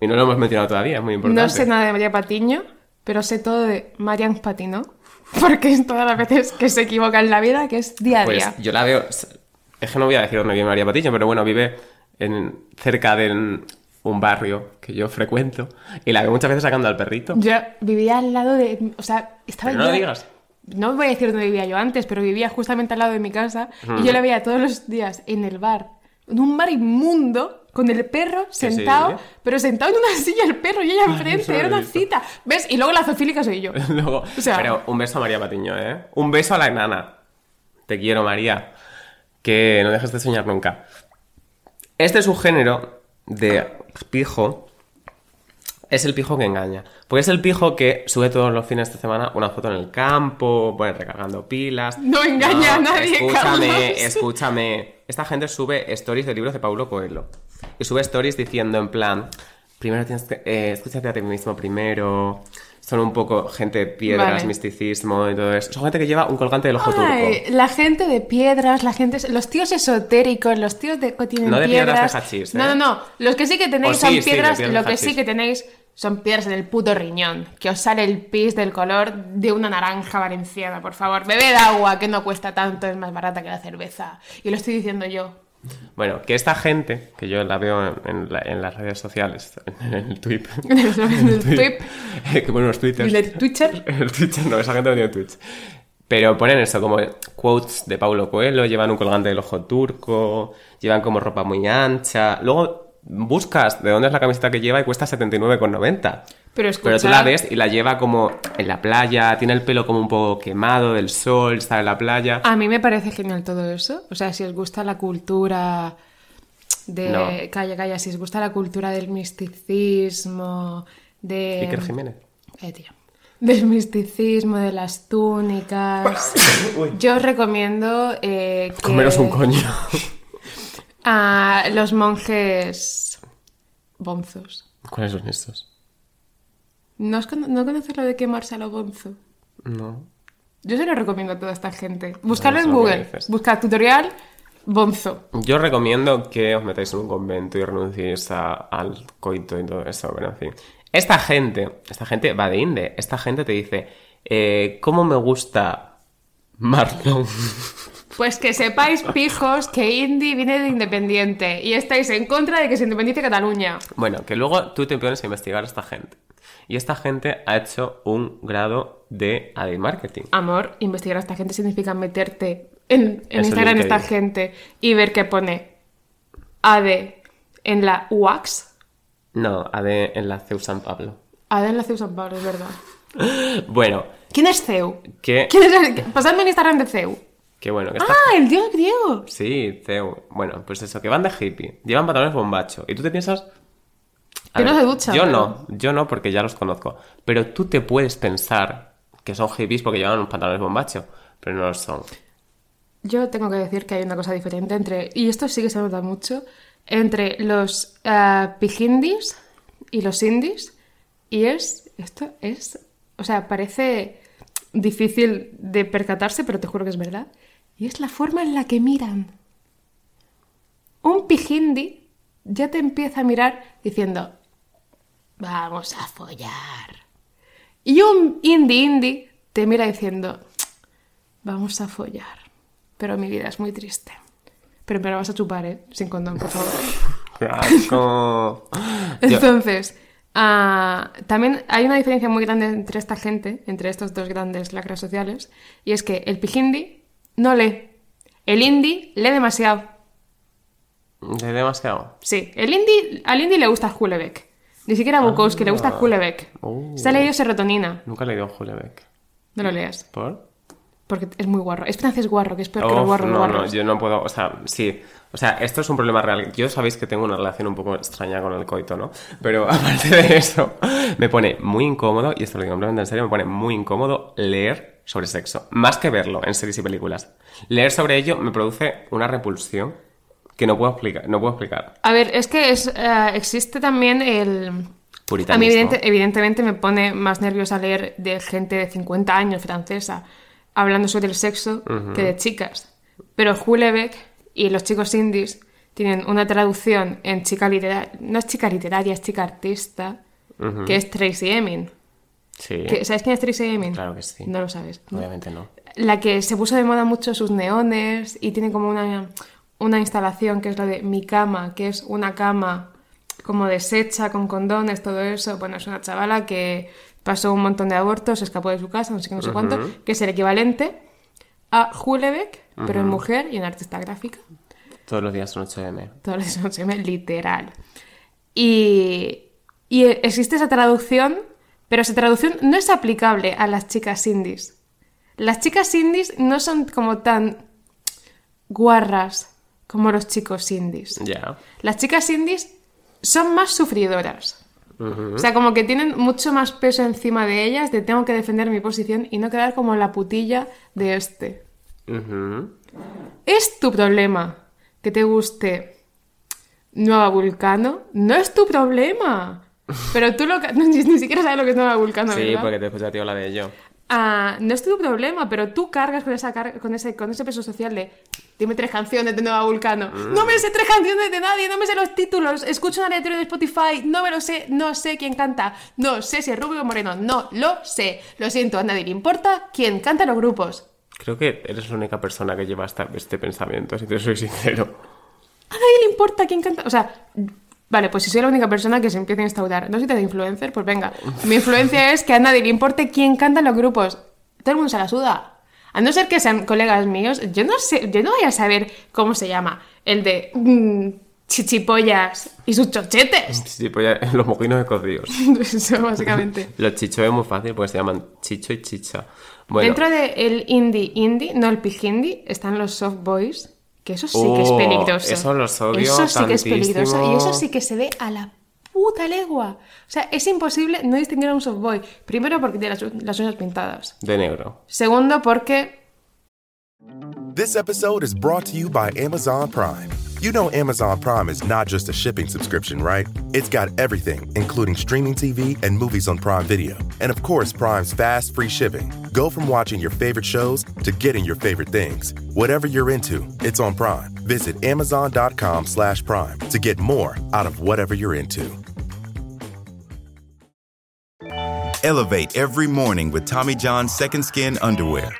D: Y no lo hemos mencionado todavía, es muy importante.
E: No sé nada de María Patiño, pero sé todo de Marian Patino. Porque es todas las veces que se equivoca en la vida, que es día a
D: Pues
E: día.
D: yo la veo. Es que no voy a decir dónde vive María Patiño, pero bueno, vive en, cerca de un barrio que yo frecuento. Y la veo muchas veces sacando al perrito.
E: Yo vivía al lado de. O sea, estaba
D: Pero no lo digas.
E: No voy a decir dónde vivía yo antes, pero vivía justamente al lado de mi casa y yo la veía todos los días en el bar, en un bar inmundo, con el perro
D: sí.
E: sentado, pero sentado en una silla el perro y ella enfrente, era una
D: visto.
E: cita. ¿Ves? Y luego la zoofílica soy yo.
D: Luego,
E: O sea-
D: pero un beso a María Patiño, ¿eh? Un beso a la enana. Te quiero, María. Que no dejes de soñar nunca. Este subgénero de pijo es el pijo que engaña. Porque es el pijo que sube todos los fines de semana una foto en el campo, pone recargando pilas.
E: No engaña a nadie,
D: Escúchame,
E: Carlos.
D: escúchame. Esta gente sube stories de libros de Paulo Coelho. Y sube stories diciendo en plan, primero tienes que... Eh, escúchate a ti mismo primero. Son un poco gente de piedras,
E: Vale.
D: misticismo y todo eso. Son gente que lleva un colgante del ojo
E: Ay,
D: turco.
E: la gente de piedras, la gente, los tíos esotéricos, los tíos de, que tienen
D: No de piedras
E: piedras.
D: de hachís, ¿eh?
E: No, no, no. Los que sí que tenéis son
D: sí, sí,
E: piedras,
D: de
E: lo que sí que tenéis son piedras en el puto riñón. Que os sale el pis del color de una naranja valenciana, por favor. Bebed agua, que no cuesta tanto, es más barata que la cerveza. Y lo estoy diciendo yo.
D: Bueno, que esta gente, que yo la veo en, en la- en las redes sociales, en el tweet.
E: En el, en el tweet,
D: que ponen los twitters.
E: en el Twitter.
D: En el Twitter no, esa gente no tiene Twitch. Pero ponen eso, como quotes de Paulo Coelho, llevan un colgante del ojo turco, llevan como ropa muy ancha. Luego buscas de dónde es la camiseta que lleva y cuesta 79,90.
E: Pero escucha-
D: Pero tú la ves y la lleva como en la playa, tiene el pelo como un poco quemado del sol, está en la playa.
E: A mí me parece genial todo eso. O sea, si os gusta la cultura de...
D: No.
E: Calla, calla. Si os gusta la cultura del misticismo, de...
D: Iker Jiménez.
E: Eh, tío. Del misticismo, de las túnicas. Yo os recomiendo eh, que...
D: Comeros un coño.
E: A los monjes bonzos.
D: ¿Cuáles son estos?
E: ¿No, os cono- ¿No conoces lo de quemarse a lo bonzo?
D: No.
E: Yo se lo recomiendo a toda esta gente. Buscarlo
D: No
E: en Google.
D: dices.
E: Busca tutorial bonzo.
D: Yo recomiendo que os metáis en un convento y renunciéis a- al coito y todo eso, pero en fin. Esta gente, esta gente va de inde. Esta gente te dice, eh, ¿cómo me gusta Marlon?
E: Pues que sepáis, pijos, que Indy viene de Independiente y estáis en contra de que se independice Cataluña.
D: bueno, que luego tú te pones a investigar a esta gente. Y esta gente ha hecho un grado de AD Marketing.
E: Amor, investigar a esta gente significa meterte en, en Instagram
D: es
E: esta gente y ver que pone AD en la UAX.
D: No, AD en la CEU San Pablo.
E: AD en la CEU San Pablo, es verdad.
D: Bueno,
E: ¿Quién es CEU?
D: que...
E: ¿Quién es el... Pasadme el Instagram de CEU.
D: Que bueno, que
E: ¡Ah, el dios griego!
D: Sí, CEU. Bueno, pues eso, que van de hippie. Llevan pantalones bombacho. Y tú te piensas...
E: Que no se duchan,
D: Yo
E: pero-
D: no, yo no porque ya los conozco. Pero tú te puedes pensar que son hippies porque llevan unos pantalones bombacho. Pero no lo son.
E: Yo tengo que decir que hay una cosa diferente entre, y esto sí que se nota mucho, entre los ah, pijindis y los indies. Y es, esto es, o sea, parece difícil de percatarse, pero te juro que es verdad. Y es la forma en la que miran. Un pijindi ya te empieza a mirar diciendo, vamos a follar. Y un indie indie te mira diciendo, vamos a follar, pero mi vida es muy triste. Pero me la vas a chupar, ¿eh? Sin condón, por favor.
D: Qué asco.
E: Entonces, ah, también hay una diferencia muy grande entre esta gente, entre estos dos grandes lacras sociales, y es que el pijindi no lee. El indie lee demasiado.
D: ¿De demasiado?
E: Sí, el indie, al indie le gusta Hulebeck. Ni siquiera Bukowski le gusta Hulebeck.
D: Oh.
E: Se ha leído serotonina.
D: Nunca he leído Hulebeck.
E: No lo leas.
D: ¿Por?
E: Porque es muy guarro. Es francés guarro, que es peor que los
D: Uf,
E: guarros
D: no, no,
E: guarros.
D: yo no puedo, o sea, sí, o sea, esto es un problema real. Yo sabéis que tengo una relación un poco extraña con el coito, ¿no? Pero aparte de eso, me pone muy incómodo, y esto lo digo completamente en serio, me pone muy incómodo leer sobre sexo, más que verlo en series y películas. Leer sobre ello me produce una repulsión que no puedo explicar, no puedo explicar.
E: A ver, es que es, eh, existe también el...
D: Puritanismo.
E: A mí evidente- evidentemente me pone más nerviosa leer de gente de 50 años francesa hablando sobre el sexo que de chicas. Pero Hulebeck y los chicos indies tienen una traducción en chica literaria, no es chica literaria, es chica artista, que es Tracy Emin.
D: Sí,
E: ¿Sabes quién es Tracy Emin?
D: Claro que sí.
E: No lo sabes. ¿no?
D: obviamente no.
E: La que se puso de moda mucho sus neones y tiene como una, una instalación que es la de Mi Cama, que es una cama como deshecha con condones, todo eso. Bueno, es una chavala que pasó un montón de abortos, se escapó de su casa, no sé qué, no sé cuánto, que es el equivalente a Hulebeck, pero en mujer y en artista gráfica.
D: Todos los días son 8M.
E: Todo eso se llama literal. Y, y existe esa traducción, pero esa traducción no es aplicable a las chicas indies. Las chicas indies no son como tan guarras como los chicos indies.
D: Ya.
E: Las chicas indies son más sufridoras. O sea, como que tienen mucho más peso encima de ellas, de tengo que defender mi posición y no quedar como la putilla de este. ¿Es tu problema que te guste Nueva Vulcano? No es tu problema. Pero tú lo, ni, siquiera sabes lo que es Nueva Vulcano,
D: Sí,
E: ¿verdad?
D: porque te la de yo.
E: Ah, no es tu problema, pero tú cargas con, esa car- con, ese, con ese peso social de dime tres canciones de Nueva Vulcano.
D: Mm.
E: No me sé tres canciones de nadie, no me sé los títulos, escucho un aleatorio de Spotify, no me lo sé, no sé quién canta, no sé si es Rubio o Moreno, no lo sé. Lo siento, a nadie le importa quién canta los grupos.
D: Creo que eres la única persona que lleva este pensamiento, si te soy sincero.
E: A nadie le importa quién canta. O sea, vale, pues si soy la única persona que se empieza a instaurar. No soy de influencer, pues venga. Mi influencia es que a nadie le importe quién canta en los grupos. Todo el mundo se la suda. A no ser que sean colegas míos, yo no sé, yo no voy a saber cómo se llama. El de mm, chichipollas y sus chochetes.
D: Ya, los mojinos de cocidos.
E: Eso, básicamente.
D: Los chichos es muy fácil porque se llaman chicho y chicha. Bueno,
E: Dentro del indie indie, no el pijindi, están los soft boys. Que eso sí que es
D: Oh,
E: peligroso.
D: eso los odio
E: Eso sí que es peligroso. Y eso sí que se ve a la puta legua. O sea, es imposible no distinguir a un soft boy. Primero porque tiene las, las uñas pintadas.
D: de negro.
E: Segundo porque
A: This episode is brought to you by Amazon Prime. You know Amazon Prime is not just a shipping subscription, right? It's got everything, including streaming TV and movies on Prime Video. And of course, Prime's fast, free shipping. Go from watching your favorite shows to getting your favorite things. Whatever you're into, it's on Prime. Visit amazon.com slash prime to get more out of whatever you're into.
B: Elevate every morning with Tommy John's Second Skin underwear.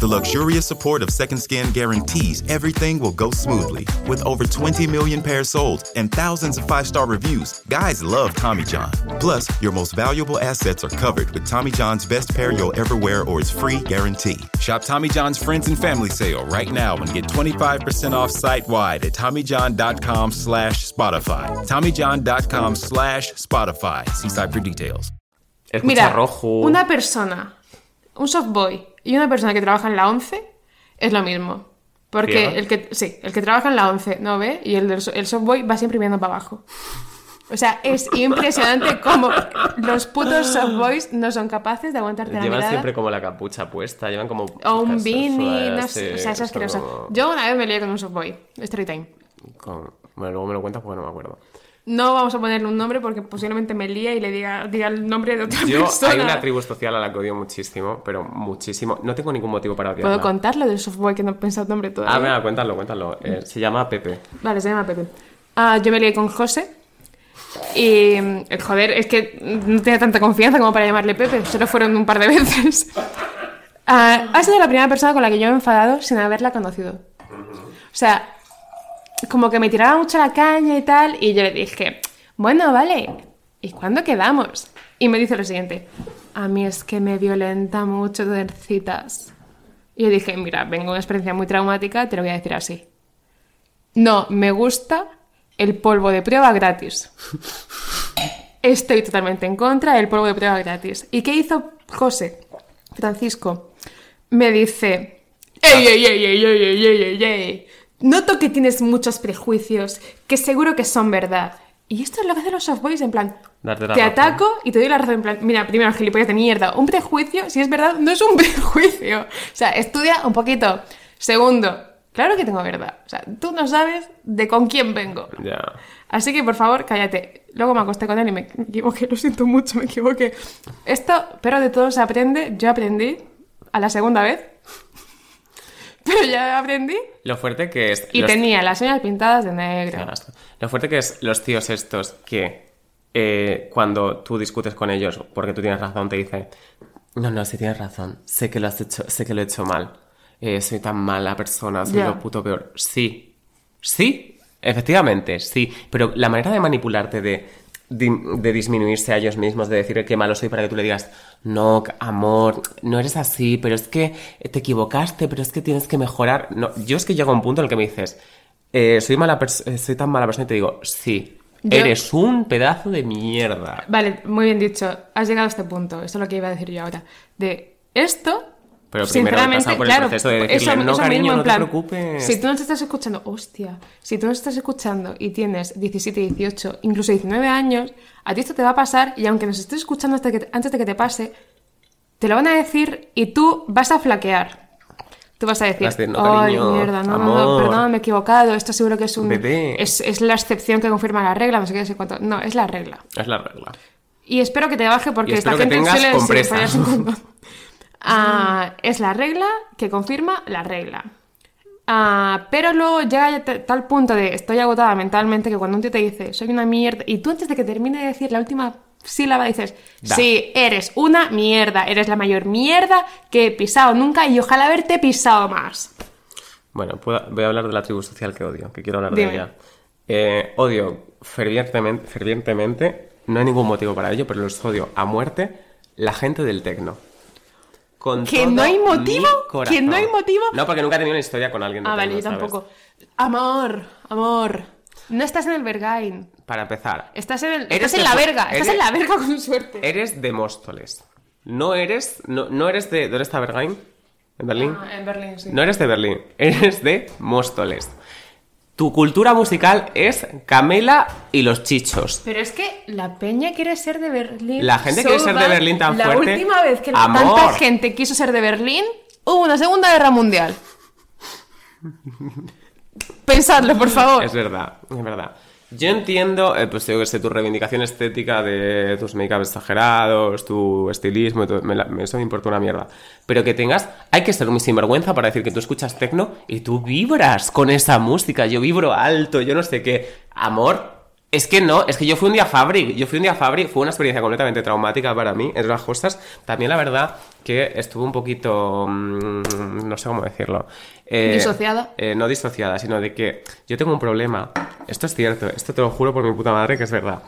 B: The luxurious support of Second Skin guarantees everything will go smoothly. With over 20 million pairs sold and thousands of five star reviews, guys love Tommy John. Plus, your most valuable assets are covered with Tommy John's best pair you'll ever wear or its free guarantee. Shop Tommy John's Friends and Family Sale right now and get 25% off site wide at TommyJohn.com slash Spotify. TommyJohn.com slash Spotify. See site for details.
D: Escucha
E: Mira,
D: rojo.
E: una persona, un soft boy y una persona que trabaja en la 11 es lo mismo. Porque el que, sí, el que trabaja en la 11 no ve y el, del el soft boy va siempre viendo para abajo. O sea, es impresionante cómo los putos soft boys no son capaces de aguantarte la
D: Llevan
E: mirada.
D: siempre como la capucha puesta, llevan como...
E: O un beanie, no sé, o sea, es asqueroso.
D: como-
E: Yo una vez me lié con un soft boy, story time.
D: con- Bueno, luego me lo cuentas porque no me acuerdo.
E: No vamos a ponerle un nombre porque posiblemente me líe y le diga, diga el nombre de otra
D: Yo,
E: persona.
D: hay una tribu social a la que odio muchísimo, pero muchísimo. No tengo ningún motivo para odiarla.
E: ¿Puedo contarlo del soft boy que no he pensado el nombre todavía?
D: Ah, venga, cuéntalo, cuéntalo. Eh, se llama Pepe.
E: Vale, se llama Pepe. Ah, yo me lié con José. Y, mm, joder, es que no tenía tanta confianza como para llamarle Pepe. Solo fueron un par de veces. Ah, ha sido la primera persona con la que yo me he enfadado sin haberla conocido. O sea, como que me tiraba mucho la caña y tal, y yo le dije, bueno, vale, ¿y cuándo quedamos? Y me dice lo siguiente, a mí es que me violenta mucho tener citas. Y yo dije, mira, vengo una experiencia muy traumática, te lo voy a decir así. No, me gusta el polvo de prueba gratis. Estoy totalmente en contra del polvo de prueba gratis. ¿Y qué hizo José? Francisco. Me dice, ey, ey, ey, ey, ey, ey, ey! Noto que tienes muchos prejuicios, que seguro que son verdad. Y esto es lo que hacen los softboys, en plan,
D: Darte la
E: te
D: razón.
E: ataco y te doy la razón, en plan, mira, primero, gilipollas de mierda, un prejuicio, si es verdad, no es un prejuicio. O sea, estudia un poquito. Segundo, claro que tengo verdad. O sea, tú no sabes de con quién vengo.
D: Ya.
E: Así que, por favor, cállate. Luego me acosté con él y me equivoqué, lo siento mucho, me equivoqué. Esto, pero de todo se aprende. Yo aprendí a la segunda vez. Pero ya aprendí.
D: Lo fuerte que es.
E: Y
D: los-
E: tenía las uñas pintadas de negro.
D: Lo fuerte que es los tíos estos que eh, cuando tú discutes con ellos porque tú tienes razón te dicen no, no, sí tienes razón, sé que lo has hecho, sé que lo he hecho mal, Eh, soy tan mala persona, soy lo puto peor. Sí, sí, efectivamente, sí, pero la manera de manipularte, de, de, disminuirse a ellos mismos, de decir qué malo soy para que tú le digas no, amor, no eres así, pero es que te equivocaste, pero es que tienes que mejorar. No, yo es que llego a un punto en el que me dices eh, soy, mala eh, soy tan mala persona y te digo, sí,
E: Yo-
D: eres un pedazo de mierda.
E: Vale, muy bien dicho. Has llegado a este punto. Esto es lo que iba a decir yo ahora. De esto.
D: Pero primero he pasado por el proceso de decirle, "No, cariño, no te preocupes".
E: Si tú no te estás escuchando, hostia, si tú no estás escuchando y tienes 17, 18, incluso 19 años, a ti esto te va a pasar y aunque nos estés escuchando hasta que- antes de que te pase, te lo van a decir y tú vas a flaquear. Tú vas a decir,
D: "No,
E: ay,
D: cariño,
E: mierda, no, no, no,
D: amor".
E: perdón, me he equivocado, esto seguro que es un...
D: Bebé.
E: Es, es la excepción que confirma la regla, no sé qué, no sé cuánto. No, es la regla.
D: Es la regla.
E: Y espero que te baje porque esta
D: que
E: gente suele
D: compresa.
E: follar sin condón. Ah, es la regla que confirma la regla. Ah, pero luego llega a tal punto de estoy agotada mentalmente que cuando un tío te dice soy una mierda y tú antes de que termine de decir la última sílaba dices
D: Da.
E: sí, eres una mierda, eres la mayor mierda que he pisado nunca y ojalá haberte pisado más.
D: Bueno, puedo- voy a hablar de la tribu social que odio, que quiero hablar
E: Dime.
D: de ella. Eh, odio fervientemente, fervientemente, no hay ningún motivo para ello, pero los odio a muerte, la gente del tecno. Con
E: ¿Que
D: todo
E: no hay
D: mi
E: motivo?
D: corazón.
E: ¿Que no hay motivo?
D: No, porque nunca he tenido una historia con alguien de
E: Ah, vale, yo
D: ¿sabes?
E: tampoco. Amor, amor. No estás en el Bergain.
D: Para empezar,
E: Estás en, el-
D: Eres
E: estás en
D: de
E: la verga. Estás
D: eres-
E: en la verga con suerte.
D: eres de Móstoles. No eres, no, no eres de... ¿Dónde está Berghain? ¿En Berlín?
E: Ah, en Berlín, sí.
D: No eres de Berlín, eres de Móstoles. Tu cultura musical es Camela y los chichos.
E: Pero es que la peña quiere ser de Berlín.
D: La gente quiere ser de. Berlín tan
E: la
D: fuerte.
E: La última vez que
D: Amor.
E: tanta gente quiso ser de Berlín, hubo una segunda guerra mundial. Pensadlo, por favor.
D: Es verdad, es verdad. Yo entiendo, eh, pues yo que sé, tu reivindicación estética de tus make-up exagerados, tu estilismo, todo, me la- eso me importa una mierda. Pero que tengas, hay que ser muy sinvergüenza para decir que tú escuchas tecno y tú vibras con esa música. Yo vibro alto, yo no sé qué. Amor, es que no, es que yo fui un día a Fabric, yo fui un día a Fabric, fue una experiencia completamente traumática para mí, entre las cosas. También la verdad que estuve un poquito, mm, no sé cómo decirlo. eh,
E: Disociada.
D: eh, no disociada, sino de que yo tengo un problema. Esto es cierto, esto te lo juro por mi puta madre que es verdad.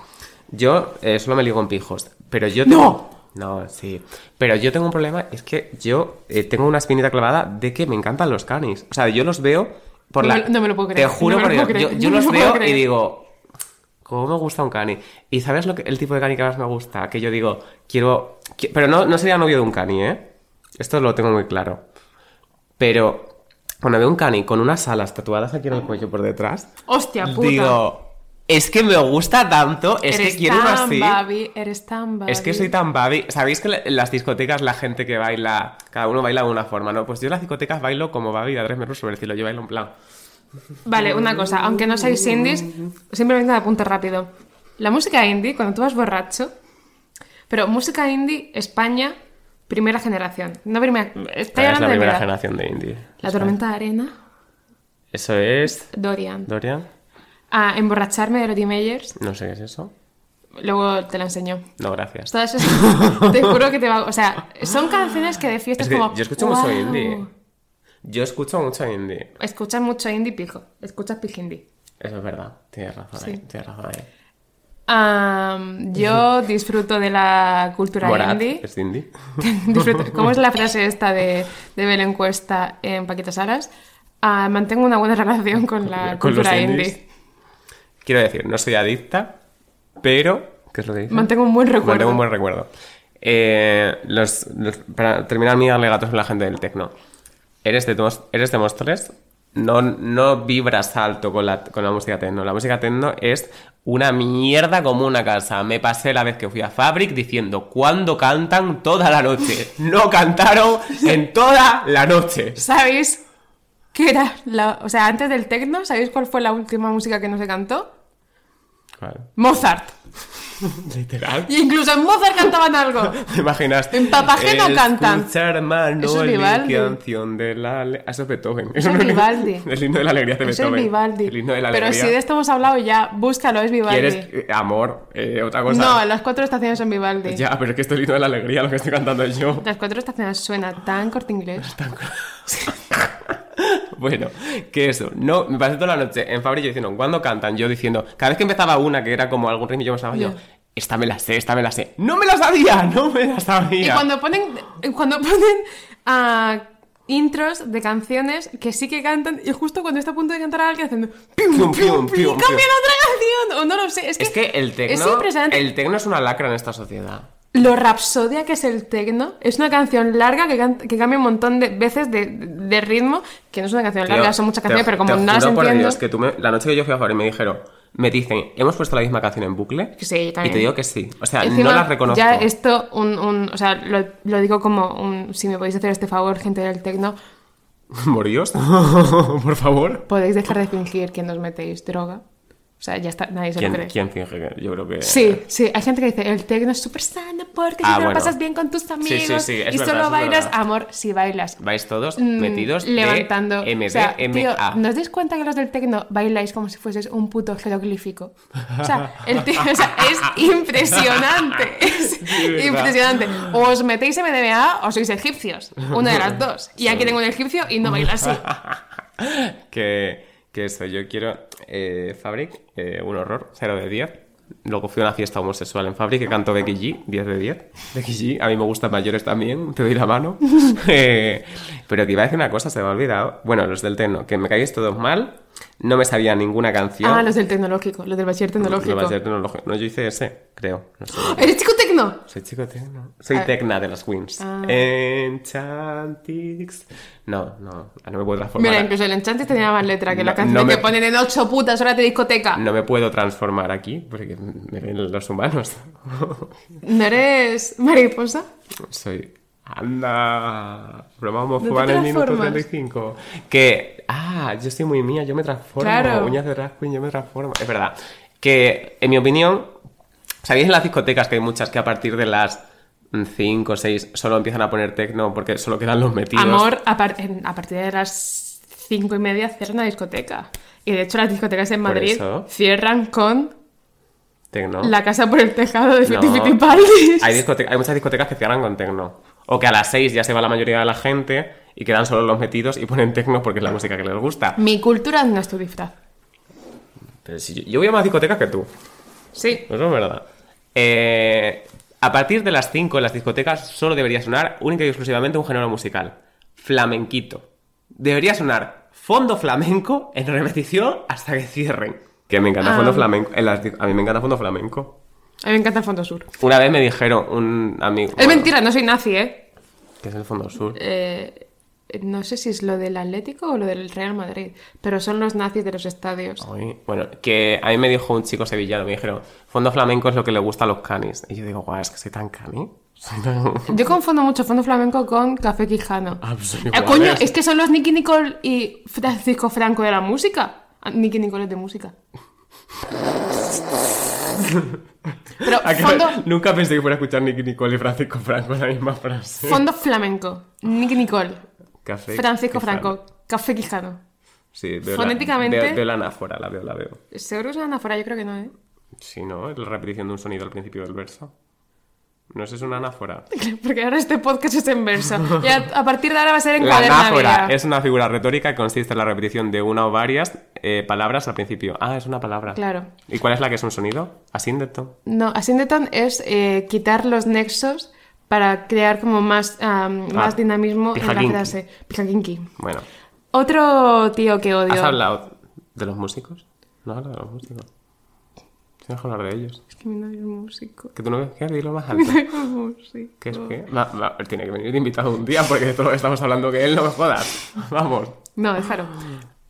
D: Yo eh, solo me ligo en pijos, pero yo tengo... No, sí. Pero yo tengo un problema, es que yo tengo una espinita clavada de que me encantan los canis. O sea, yo los veo por
E: No
D: la...
E: me- no me lo puedo creer,
D: Te juro
E: no
D: por Dios, yo,
E: no
D: los
E: lo
D: veo y digo... ¿Cómo me gusta un cani? ¿Y sabes lo que, el tipo de cani que más me gusta? Que yo digo, quiero... qui- Pero no, no sería novio de un cani, ¿eh? Esto lo tengo muy claro. Pero cuando veo un cani con unas alas tatuadas aquí en el cuello por detrás,
E: Hostia puta.
D: digo, es que me gusta tanto, es
E: eres
D: que quiero
E: tan
D: así.
E: babi, eres tan babi.
D: Es que soy tan babi. ¿Sabéis que en las discotecas la gente que baila, cada uno baila de una forma, ¿no? Pues yo en las discotecas bailo como babi de Andrés Merlo sobre el cielo. Yo bailo en plan.
E: Vale, una cosa, aunque no seáis indies, simplemente un apunte rápido. La música indie, cuando tú vas borracho, pero música indie, España, primera generación. No primera, estoy
D: es
E: hablando
D: la
E: de
D: primera generación de indie.
E: La tormenta de arena,
D: Eso es.
E: Dorian.
D: Dorian.
E: Emborracharme de Lottie Meyers.
D: No sé qué es eso.
E: Luego te la enseño.
D: No, gracias.
E: Todas esas- te juro que te va... O sea, son canciones que de fiesta
D: Es
E: es,
D: que
E: como...
D: yo escucho mucho
E: "Wow".
D: indie. Yo escucho mucho indie.
E: Escuchas mucho indie pijo. Escuchas pijindie.
D: Eso es verdad. Tienes razón ahí.
E: Sí.
D: Tienes razón ahí.
E: Yo disfruto de la cultura
D: Morat
E: indie.
D: es indie.
E: Disfruto- ¿Cómo es la frase esta de, de Belén Cuesta en Paquita Salas? Ah, mantengo una buena relación con la
D: Con los
E: cultura
D: indies.
E: indie.
D: Quiero decir, no soy adicta, pero... ¿Qué es lo que dice?
E: Mantengo un buen recuerdo.
D: Mantengo un buen recuerdo. Eh, los- los- para terminar mi darle gatos a la gente del tecno. ¿Eres de, eres de Móstoles? No, no vibras alto con la, con la música tecno. La música tecno es una mierda como una casa. Me pasé la vez que fui a Fabric diciendo, ¿cuándo cantan toda la noche? No cantaron en toda la noche.
E: ¿Sabéis qué era la... O sea, antes del techno, ¿sabéis cuál fue la última música que no se cantó? Mozart.
D: Literal.
E: Y incluso en Mozart cantaban algo.
D: ¿Te imaginas?
E: En Papagé no cantan.
D: Escuchar, hermano,
E: Eso es Vivaldi.
D: canción de la... Ah, Eso es Beethoven.
E: Eso es
D: no
E: Vivaldi.
D: El himno de la alegría de
E: Eso es
D: Beethoven.
E: Vivaldi.
D: El himno de la
E: Pero
D: alegría.
E: si de esto hemos hablado ya, búscalo, es Vivaldi.
D: ¿Quieres eh, amor? Eh, otra cosa.
E: No, las cuatro estaciones son Vivaldi.
D: Ya, pero es que esto es el himno de la alegría lo que estoy cantando yo.
E: Las cuatro estaciones suena tan corte inglés.
D: Bueno, que eso. No, me pasé toda la noche en Fabri yo diciendo, ¿cuándo cantan? Yo diciendo, cada vez que empezaba una que era como algún ritmo, yo pensaba yo,
E: Ya.
D: esta me la sé, esta me la sé. ¡No me la sabía! ¡No me la sabía!
E: Y cuando ponen, cuando ponen ah, intros de canciones que sí que cantan, y justo cuando está a punto de cantar alguien haciendo pium,
D: Pium,
E: pium,
D: pium,
E: pium, cambian
D: pium.
E: otra canción, o no lo sé, es que,
D: Es que el tecno,
E: es impresionante.
D: el tecno es una lacra en esta sociedad.
E: Lo rapsodia que es el tecno es una canción larga que, can- que cambia un montón de veces de, de ritmo, que no es una canción
D: Tío,
E: larga, son muchas canciones, pero como no las
D: por
E: entiendo...
D: Dios que tú me- la noche que yo fui a Fabri me dijeron, me dicen, ¿hemos puesto la misma canción en bucle?
E: Sí, yo
D: Y
E: también.
D: te digo que sí. O sea,
E: Encima,
D: no las reconozco.
E: Ya esto, un, un- o sea, lo, lo digo como un, si me podéis hacer este favor, gente del tecno,
D: ¿Moríos? por favor.
E: podéis dejar de fingir que nos metéis droga. O sea, ya está, nadie se lo
D: ¿Quién,
E: cree.
D: quién finge que? Yo creo que...
E: Sí, sí, hay gente que dice, el tecno es súper sano porque
D: Ah,
E: si te lo pasas bien con tus
D: sí,
E: amigos
D: sí, es
E: y
D: verdad,
E: solo
D: es
E: bailas,
D: verdad.
E: amor, si bailas.
D: Vais todos
E: mm,
D: metidos
E: levantando.
D: de MDMA.
E: o sea, tío, ¿no os dais cuenta que los del tecno bailáis como si fueses un puto jeroglífico? O sea, el tío, o sea, es impresionante. Es impresionante. O os metéis MDMA o sois egipcios. Una de las dos. Y aquí tengo un egipcio y no baila así.
D: que, que eso, yo quiero eh, Fabric, eh, un horror, 0 de 10. Luego fui a una fiesta homosexual en Fabric que cantó Becky G, 10 de 10. Becky G, a mí me gustan mayores también, te doy la mano. Eh, pero que iba a decir una cosa, se me ha olvidado. Bueno, los del Tecno, que me caéis todos mal, no me sabía ninguna canción.
E: Ah, los del tecnológico, los del bachiller tecnológico.
D: A ser tecnológico. No, yo hice ese, creo. No sé.
E: ¿Eres chico tecno?
D: Soy chico tecno. Soy
E: Ah.
D: tecna de las Wings.
E: Ah.
D: Enchantix. No, no, no me puedo transformar.
E: Mira, incluso el Enchanted tenía más letra que la canción
D: no me-
E: que ponen en ocho putas horas de discoteca.
D: No me puedo transformar aquí porque me ven los humanos.
E: ¿No eres mariposa?
D: Soy. Anda. Broma
E: ¿No
D: homófoba en el minuto
E: transformas?
D: 35. Que. Ah, yo soy muy mía, yo me transformo.
E: Claro.
D: Uñas de drag queen, yo me transformo. Es verdad. Que, en mi opinión, ¿sabéis en las discotecas que hay muchas que a partir de las 5 o 6 solo empiezan a poner tecno porque solo quedan los metidos?
E: Amor, a, par- a partir de las cinco y media cierran la discoteca. Y de hecho las discotecas en Madrid
D: eso.
E: cierran con
D: Tecno.
E: la casa por el tejado de
D: No. Hay, hay muchas discotecas que cierran con tecno. O que a las 6 ya se va la mayoría de la gente y quedan solo los metidos y ponen tecno porque es la música que les gusta.
E: Mi cultura no es tu disfraz.
D: Pero si yo, yo voy a más discotecas que tú.
E: Sí.
D: Eso es verdad. Eh, a partir de las 5 en las discotecas solo debería sonar única y exclusivamente un género musical. Flamenquito. Debería sonar fondo flamenco en repetición hasta que cierren. Que me encanta
E: Ah.
D: fondo flamenco. en las di- a mí me encanta fondo flamenco.
E: A mí me encanta el Fondo Sur.
D: Una vez me dijeron un amigo...
E: Es
D: bueno,
E: mentira, no soy nazi, ¿eh?
D: ¿Qué es el fondo sur?
E: Eh, No sé si es lo del Atlético o lo del Real Madrid, pero son los nazis de los estadios.
D: Ay, bueno, que a mí me dijo un chico sevillano, me dijeron, fondo flamenco es lo que le gusta a los canis. Y yo digo, guau, es que soy tan cani.
E: Yo confundo mucho fondo flamenco con café quijano.
D: Ah, pues
E: Eh, coño, es que son los Nicky Nicole y Francisco Franco de la música. Ah, Nicky Nicole es de música. Pero
D: ¿A que
E: fondo,
D: Nunca pensé que fuera a escuchar Nicky Nicole y Francisco Franco en la misma frase.
E: fondo flamenco. Nicky Nicole.
D: Café
E: Francisco
D: Quijano.
E: Franco. Café quijano.
D: Sí, veo
E: Fonéticamente-
D: La, veo, veo la anáfora, la veo, la veo.
E: Seguro que es una anáfora, yo creo que no, ¿eh?
D: Sí, ¿no? La repetición de un sonido al principio del verso. ¿No es eso una anáfora?
E: Porque ahora este podcast es en verso. Y a, a partir de ahora va a ser en
D: La anáfora es una figura retórica que consiste en la repetición de una o varias eh, palabras al principio. Ah, es una palabra.
E: Claro.
D: ¿Y cuál es la que es un sonido? Asíndeto.
E: No, asyndeton es eh, quitar los nexos para crear como más, am, más dinamismo en la frase. Pijaquinqui.
D: Bueno,
E: Otro tío que odio.
D: ¿has hablado de los músicos? No de los músicos. Tienes que hablar de ellos.
E: Es que mi novio es músico.
D: Que tú no quieres dilo más
E: Mi
D: alto.
E: novio es músico.
D: ¿Qué es qué? Va, va, él tiene que venir de invitado un día porque de todo lo que estamos hablando que él no me jodas. Vamos.
E: No, déjalo.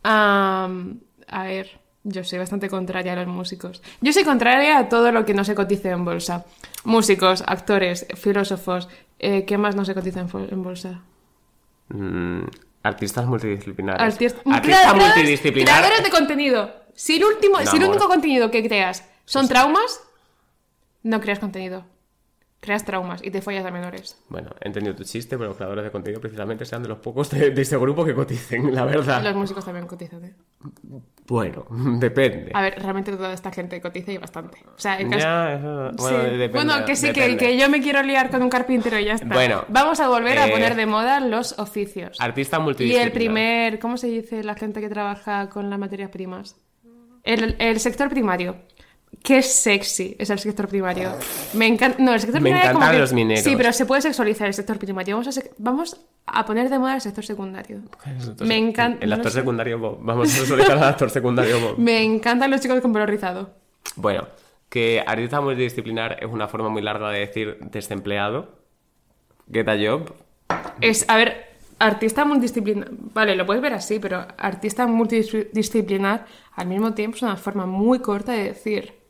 E: A ver, yo soy bastante contraria a los músicos. Yo soy contraria a todo lo que no se cotice en bolsa. Músicos, actores, filósofos. eh, ¿Qué más no se cotiza en, bolsa?
D: Mm, artistas multidisciplinares.
E: Artist-
D: Artista
E: creadores- de contenido. Si el, último, si el único contenido que creas son traumas, no creas contenido. Creas traumas y te follas a menores.
D: Bueno, he entendido tu chiste, pero los creadores de contenido precisamente sean de los pocos de, de ese grupo que coticen, la verdad.
E: Los músicos también cotizan, ¿eh?
D: Bueno, depende.
E: A ver, realmente toda esta gente cotiza y bastante. O sea, en caso-
D: Ya, eso- bueno,
E: Sí.
D: depende,
E: Bueno, que sí, que,
D: depende.
E: que yo me quiero liar con un carpintero y ya está.
D: Bueno,
E: Vamos a volver a
D: eh,
E: poner de moda los oficios.
D: Artista
E: Y
D: multidisciplinar.
E: el primer, ¿cómo se dice la gente que trabaja con las materias primas? El, el sector primario. Qué sexy es el sector primario. Me encanta. No, el sector
D: Me
E: primario como
D: encantan
E: que-
D: los mineros.
E: Sí, pero se puede sexualizar el sector primario. Vamos a, sec- vamos a poner de moda el sector secundario. Me encanta.
D: El actor
E: sé.
D: secundario Bob. Vamos a solicitar al actor secundario Bob.
E: Me encantan los chicos con pelo rizado.
D: Bueno, que artista multidisciplinar es una forma muy larga de decir desempleado. Get a job.
E: Es, a ver, artista multidisciplinar. Vale, lo puedes ver así, pero artista multidisciplinar al mismo tiempo es una forma muy corta de decir.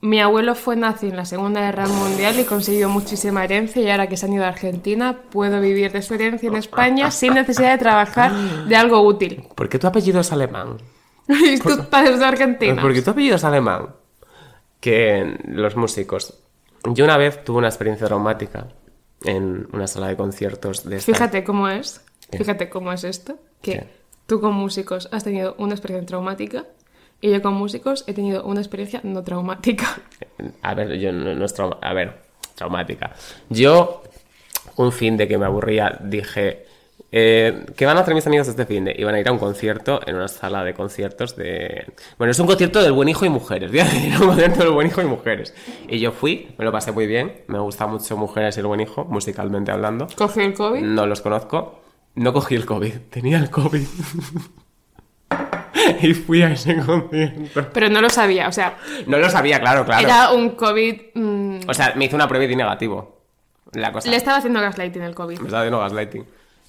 E: Mi abuelo fue nazi en la Segunda Guerra Mundial y consiguió muchísima herencia y ahora que se han ido a Argentina puedo vivir de su herencia en España sin necesidad de trabajar de algo útil.
D: ¿Por qué tu apellido es alemán?
E: y tus padres de Argentina.
D: Porque tu apellido es alemán. Que los músicos. Yo una vez tuve una experiencia traumática en una sala de conciertos de esta-
E: Fíjate cómo es.
D: ¿Qué?
E: Fíjate cómo es esto. Que
D: ¿Qué?
E: tú con músicos has tenido una experiencia traumática y yo con músicos he tenido una experiencia no traumática.
D: A ver, yo no, no es trauma- A ver, traumática. Yo, un fin de que me aburría, dije. Eh, ¿Qué van a hacer mis amigos este fin de? Iban a ir a un concierto en una sala de conciertos de. Bueno, es un concierto del buen hijo y mujeres. Voy a decir, un concierto del buen hijo y mujeres. Y yo fui, me lo pasé muy bien. Me gusta mucho Mujeres y el buen hijo, musicalmente hablando.
E: Cogió el COVID.
D: No los conozco. No cogí el COVID, tenía el COVID. y fui a ese concierto.
E: Pero no lo sabía, o sea,
D: No lo sabía, claro, claro.
E: era un COVID. mm,
D: O sea, me hice una prueba y di negativo. La cosa.
E: le estaba haciendo gaslighting el COVID.
D: Me estaba haciendo gaslighting.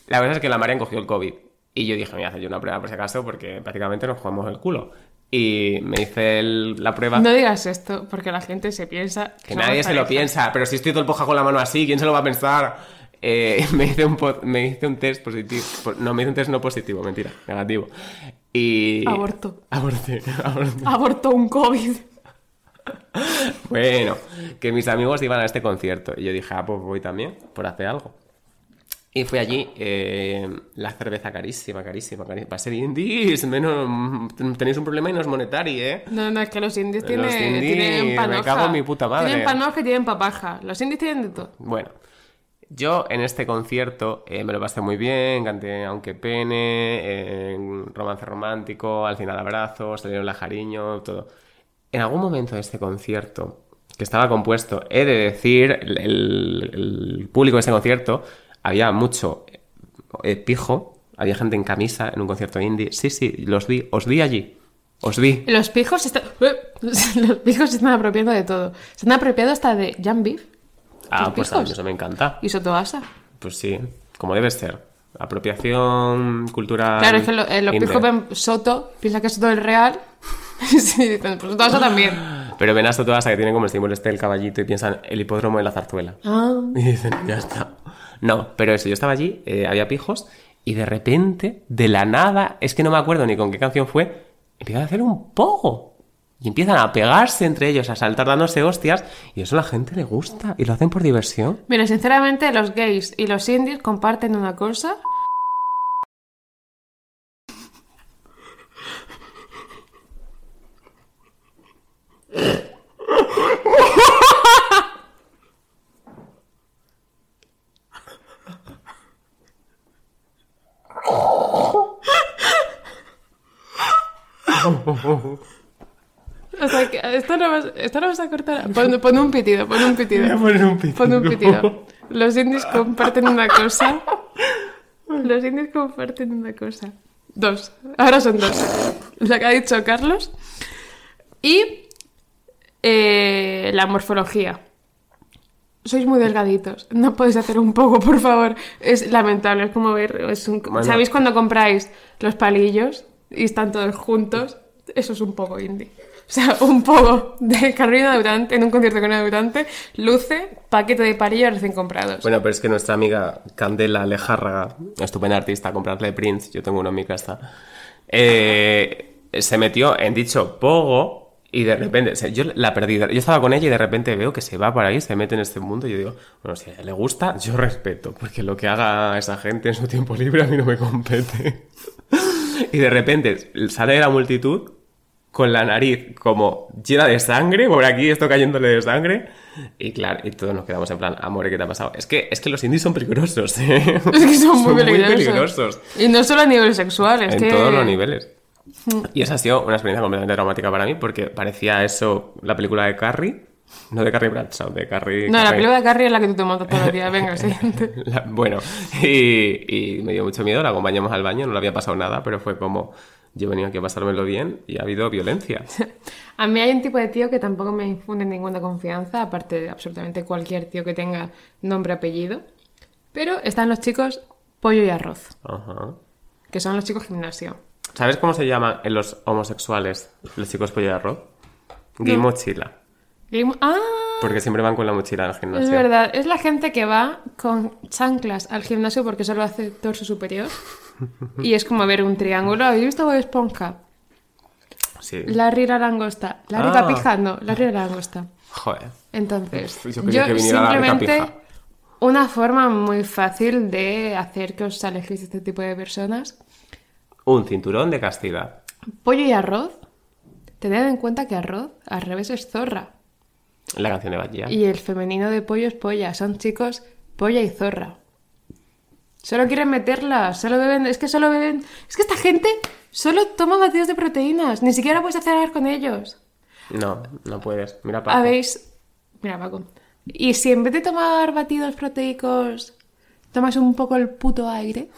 D: La verdad es que la Marian cogió el COVID. Y yo dije, me voy a hacer yo una prueba por si acaso, porque prácticamente nos jugamos el culo. Y me hice el- la prueba.
E: No digas esto, porque la gente se piensa
D: que
E: somos
D: nadie se lo piensa, pero si estoy todo el poja con la mano así, ¿quién se lo va a pensar? Eh, me, hice un me hice un test positivo. po- No, me hice un test no positivo, mentira, negativo. Y.
E: Aborto.
D: Aborté, aborté.
E: Abortó un COVID.
D: Bueno, que mis amigos iban a este concierto. Y yo dije, ah, pues voy también, por hacer algo. Y fui allí, eh, la cerveza carísima, carísima, carísima. Va a ser indies, menos, tenéis un problema y no es monetario, ¿eh?
E: No, no, es que los indies
D: Los
E: tienen,
D: indies,
E: tienen
D: me
E: panoja.
D: cago en mi puta madre.
E: Tienen panoja y tienen papaja. Los indies tienen de todo.
D: Bueno, yo en este concierto eh, me lo pasé muy bien, canté Aunque Pene, eh, romance romántico, al final abrazos, salieron la jariño, todo. En algún momento de este concierto, que estaba compuesto, he de decir, el, público de ese concierto, había mucho eh, pijo, había gente en camisa en un concierto indie. Sí, sí, los vi, os vi allí, os vi.
E: Los pijos están... Los pijos se están apropiando de todo. Se han apropiado hasta de Jan Beef
D: Ah,
E: ¿Los
D: pues a mí
E: pijos?
D: eso me encanta.
E: y Sotoasa.
D: Pues sí, como debe ser. Apropiación cultural.
E: Claro, es que lo- eh, los pijos ven Soto, piensan que es Soto el real. sí, dicen, pues también.
D: Pero ven a todas que tienen como el símbolo este del caballito y piensan el hipódromo de la zarzuela.
E: Ah.
D: Y dicen, ya está. No, pero eso, yo estaba allí, eh, había pijos, y de repente, de la nada, es que no me acuerdo ni con qué canción fue, empiezan a hacer un pogo. Y empiezan a pegarse entre ellos, a saltar dándose hostias, y eso a la gente le gusta, y lo hacen por diversión.
E: Mira, sinceramente, los gays y los indies comparten una cosa. O sea, que esto no vas, esto no vas a cortar. Pon, pon un pitido, pon un pitido.
D: Voy a poner un pitido.
E: Pon un pitido. Los indies comparten una cosa. Los indies comparten una cosa. Dos. Ahora son dos. La que ha dicho Carlos. Y eh, la morfología. Sois muy delgaditos. No podéis hacer un poco, por favor. Es lamentable. Es como ver. es un-
D: Bueno.
E: ¿Sabéis cuando compráis los palillos y están todos juntos? Eso es un poco indie. O sea, un poco de Carolina Durante en un concierto con una Durante luce paquete de palillos recién comprados.
D: Bueno, pero es que nuestra amiga Candela Lejárraga, estupenda artista, comprarle Prince, yo tengo uno en mi casa, eh, se metió en dicho pogo y de repente, o sea, yo la perdí. Yo estaba con ella y de repente veo que se va por ahí, se mete en este mundo y yo digo, bueno, si le gusta, yo respeto, porque lo que haga esa gente en su tiempo libre a mí no me compete. y de repente sale de la multitud con la nariz como llena de sangre, por aquí esto cayéndole de sangre. Y claro, y todos nos quedamos en plan, amor, ¿qué te ha pasado? Es que, es que los indies son peligrosos, ¿eh?
E: Es que son muy peligrosos.
D: peligrosos.
E: Y no solo a nivel sexual, es
D: En
E: que...
D: todos los niveles. Y esa ha sido una experiencia completamente traumática para mí porque parecía eso la película de Carrie. No de Carrie Bradshaw, de Carrie...
E: No, la
D: Carrie-
E: película de Carrie es la que tú te montas todos los días. Venga, siguiente.
D: La- bueno, y, y me dio mucho miedo, la acompañamos al baño, no le había pasado nada, pero fue como, yo venía aquí a pasármelo bien y ha habido violencia.
E: A mí hay un tipo de tío que tampoco me infunde ninguna confianza, aparte de absolutamente cualquier tío que tenga nombre apellido. Pero están los chicos pollo y arroz,
D: Ajá.
E: que son los chicos gimnasio.
D: ¿Sabes cómo se llaman en los homosexuales los chicos pollo de arroz? Gay
E: No.
D: mochila.
E: ¡Ah!
D: Porque siempre van con la mochila al gimnasio.
E: Es verdad, es la gente que va con chanclas al gimnasio porque solo hace torso superior. Y es como ver un triángulo. ¿Habéis visto Bob Esponja?
D: Sí.
E: Larry la langosta. Larry
D: Ah.
E: Capija, no, Larry la langosta.
D: Joder.
E: Entonces,
D: Yo que la
E: simplemente una forma muy fácil de hacer que os alejéis de este tipo de personas.
D: Un cinturón de castidad.
E: Pollo y arroz. Tened en cuenta que arroz al revés es zorra.
D: La canción de Badía.
E: Y el femenino de pollo es polla. Son chicos polla y zorra. Solo quieren meterla, solo beben, es que solo beben, es que esta gente solo toma batidos de proteínas, ni siquiera puedes hacer con ellos.
D: No, no puedes. Mira, Paco.
E: Habéis, mira Paco, y si en vez de tomar batidos proteicos tomas un poco el puto aire,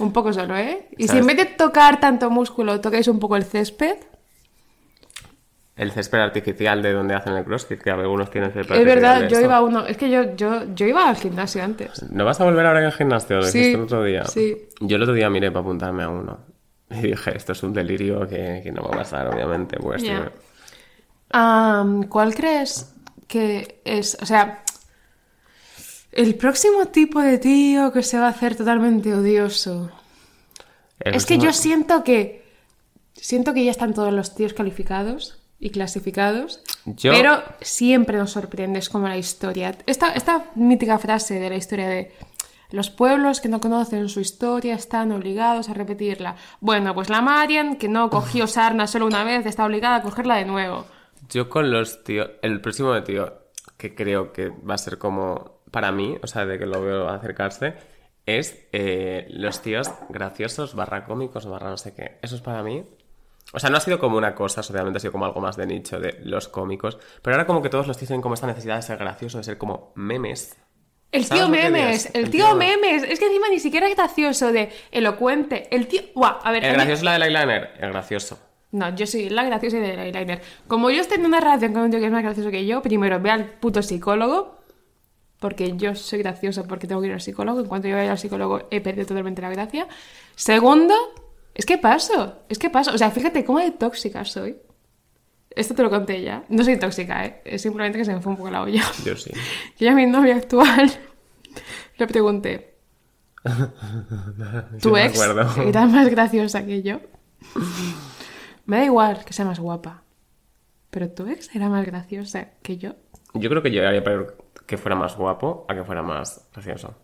E: un poco solo, ¿eh? Y si en vez de tocar tanto músculo tocáis un poco el césped,
D: El césped artificial de donde hacen el crossfit, que algunos tienen césped
E: es verdad, yo iba a uno, es que yo, yo, yo iba al gimnasio antes.
D: ¿No vas a volver ahora en el gimnasio? Lo
E: Sí,
D: el otro día.
E: sí.
D: Yo el otro día miré para apuntarme a uno. Y dije, esto es un delirio que, que no va a pasar, obviamente. Pues.
E: Am, ¿Cuál crees que es, o sea, el próximo tipo de tío que se va a hacer totalmente odioso?
D: El
E: Es que yo siento que siento que ya están todos los tíos calificados y clasificados,
D: Yo-
E: pero siempre nos sorprende, es como la historia. Esta, esta mítica frase de la historia de los pueblos que no conocen su historia están obligados a repetirla. Bueno, pues la Marian, que no cogió sarna solo una vez, está obligada a cogerla de nuevo.
D: Yo con los tíos, el próximo tío que creo que va a ser como para mí, o sea, de que lo veo acercarse, es eh, los tíos graciosos, barra cómicos, barra no sé qué. Eso es para mí. O sea, no ha sido como una cosa, obviamente ha sido como algo más de nicho de los cómicos. Pero ahora como que todos los tíos tienen como esta necesidad de ser graciosos, de ser como memes.
E: El
D: ¿Sabes
E: tío memes, el
D: El
E: tío
D: tío-
E: memes. Es que encima ni siquiera es gracioso de elocuente. El tío... Buah, a ver...
D: ¿El gracioso es la del eyeliner? El gracioso.
E: No, yo soy la graciosa del eyeliner. Como yo estoy en una relación con un tío que es más gracioso que yo, primero ve al puto psicólogo, porque yo soy graciosa porque tengo que ir al psicólogo. En cuanto yo vaya al psicólogo he perdido totalmente la gracia. Segundo, es que paso, es que paso. O sea, fíjate cómo de tóxica soy. Esto te lo conté ya. No soy tóxica, ¿eh? Es simplemente que se me fue un poco la olla.
D: Yo sí.
E: Yo a mi novia actual le pregunté, ¿tu
D: me
E: ex era más graciosa que yo? Me da igual que sea más guapa, pero tu ex era más graciosa que yo.
D: Yo creo que yo haría peor que fuera más guapo a que fuera más gracioso.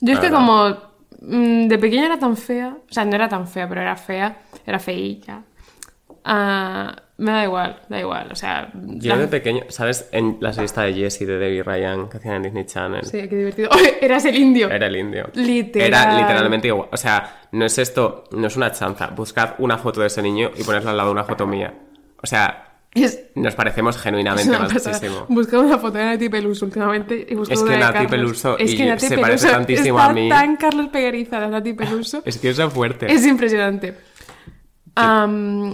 E: Yo es que como de pequeña era tan fea, o sea, no era tan fea, pero era fea, era feilla. Ah, me da igual, da igual. O sea,
D: Yo
E: la-
D: de pequeño, ¿sabes? En la revista de Jessie de Debbie Ryan que hacían en Disney Channel.
E: Sí, qué divertido. ¡Ay, eras el indio!
D: Era el indio.
E: Literal.
D: Era literalmente igual. O sea, no es esto, no es una chanza. Buscad una foto de ese niño y ponerla al lado de una foto mía. O sea,
E: Es,
D: nos parecemos genuinamente muchísimo.
E: Buscaba una foto de Nati Peluso últimamente y buscaba
D: Es que
E: una de
D: Nati. Peluso
E: es
D: y
E: que Nati
D: se parece tantísimo
E: está
D: a mí.
E: tan Carlos Peguerizada, Nati Peluso.
D: Es que es fuerte.
E: Es impresionante.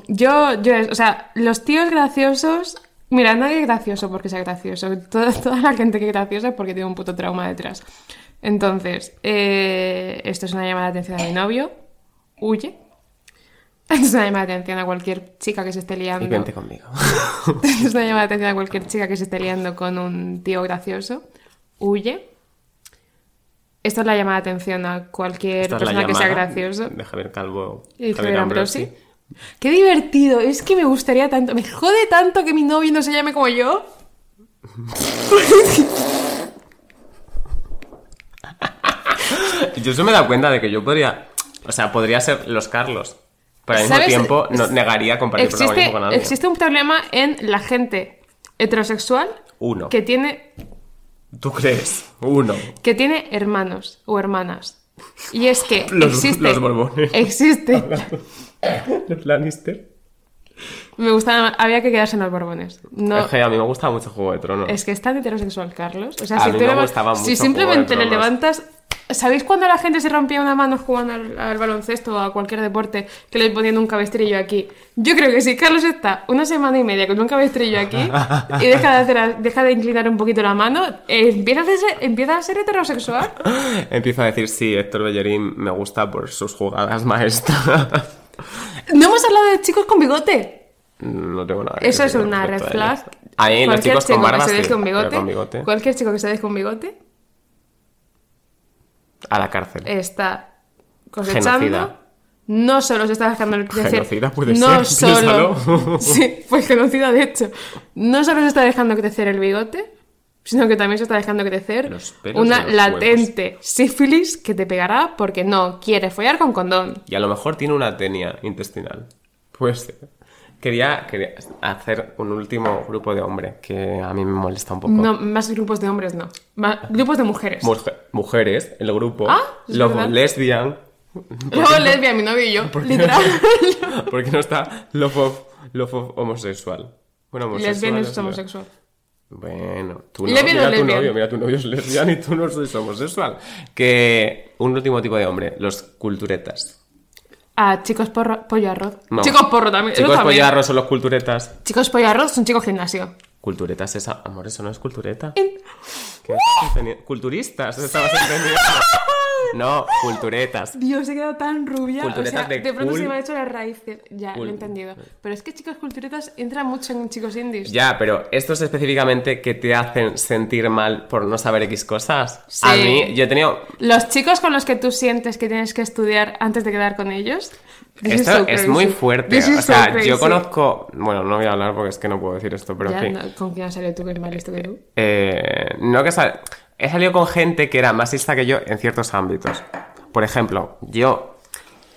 E: Yo, yo, o sea, los tíos graciosos. Mira, nadie es gracioso porque sea gracioso. Toda, toda la gente que es graciosa es porque tiene un puto trauma detrás. Entonces, eh, esto es una llamada de atención a mi novio. Huye. Es una llamada de atención a cualquier chica que se esté liando.
D: Y vente conmigo.
E: Es una llamada de atención a cualquier chica que se esté liando con un tío gracioso. Huye. Esto es la llamada de atención a cualquier
D: Esta
E: persona que sea gracioso.
D: De Javier Calvo.
E: Y Javier Ambrosi. Qué divertido, es que me gustaría tanto, me jode tanto que mi novio no se llame como yo.
D: Yo eso me he dado cuenta de que yo podría. O sea, podría ser los Carlos. Pero al mismo
E: ¿Sabes?
D: tiempo no negaría compartir
E: Existe,
D: protagonismo con alguien.
E: existe un problema en la gente heterosexual
D: Uno.
E: que tiene,
D: ¿Tú crees? Uno.
E: que tiene hermanos o hermanas. Y es que
D: Los-
E: existe,
D: los
E: existe,
D: Los Lannister.
E: me gustaba, había que quedarse en los borbones. No,
D: Es que a mí me gusta mucho Juego de Tronos.
E: Es que es tan heterosexual, Carlos. O sea,
D: A
E: si,
D: mí
E: tú
D: me
E: le-
D: gustaba
E: si simplemente le levantas. ¿Sabéis cuando la gente se rompía una mano jugando al, al baloncesto o a cualquier deporte que le ponían un cabestrillo aquí? Yo creo que si Carlos está una semana y media con un cabestrillo aquí y deja de, hacer, deja de inclinar un poquito la mano, eh, empieza, a ser, empieza a ser heterosexual.
D: Empiezo a decir, sí, Héctor Bellerín me gusta por sus jugadas maestras.
E: No hemos hablado de chicos con bigote.
D: no tengo nada que
E: Eso es una red flag.
D: A mí los chicos con
E: que se deje un bigote,
D: con bigote.
E: Cualquier chico que se deje un bigote
D: A la cárcel.
E: está cosechando.
D: Genocida.
E: No solo se está dejando crecer.
D: Genocida puede
E: no
D: ser,
E: solo. sí, pues genocida de hecho. No solo se está dejando crecer el bigote, sino que también se está dejando crecer una
D: de
E: latente sífilis que te pegará porque no quiere follar con condón.
D: Y a lo mejor tiene una tenia intestinal. Pues quería, quería hacer un último grupo de hombre que a mí me molesta un poco.
E: No, más grupos de hombres no. Más grupos de mujeres.
D: Mujer- mujeres, el grupo.
E: Ah, verdad.
D: lesbian.
E: Luego lesbia, mi novio y yo. Literal.
D: Porque no está love of, love of homosexual. Bueno, homosexual.
E: Lesbian es
D: lesbian.
E: homosexual.
D: Bueno, tú no,
E: Lesbian
D: mira tu
E: lesbian.
D: novio, mira tu novio es lesbiana y tú no sois homosexual. Que un último tipo de hombre, los culturetas.
E: Ah, chicos porro, pollo arroz.
D: No.
E: Chicos porro también.
D: Chicos
E: también.
D: pollarros son los culturetas.
E: Chicos pollo arroz son chicos gimnasio.
D: Culturetas es... Amor, eso no es cultureta. ¿Qué estás entendiendo? Culturistas, estabas entendiendo. No, culturetas.
E: Dios, he quedado tan rubia.
D: Culturetas
E: o sea,
D: de
E: de, pronto
D: cool.
E: se me ha hecho las raíces. Ya,
D: Cool.
E: lo he entendido. Pero es que chicos culturetas entran mucho en chicos indies.
D: Ya, pero estos específicamente que te hacen sentir mal por no saber X cosas.
E: Sí.
D: A mí, yo he tenido
E: Los chicos con los que tú sientes que tienes que estudiar antes de quedar con ellos.
D: Esto
E: so
D: es muy fuerte.
E: This
D: O sea, yo conozco. Bueno, no voy a hablar porque es que no puedo decir esto, pero
E: Ya,
D: en fin.
E: no, ¿Con quién has salido tú que es más listo que tú?
D: Eh, no que sal- He salido con gente que era más lista que yo en ciertos ámbitos. Por ejemplo, yo.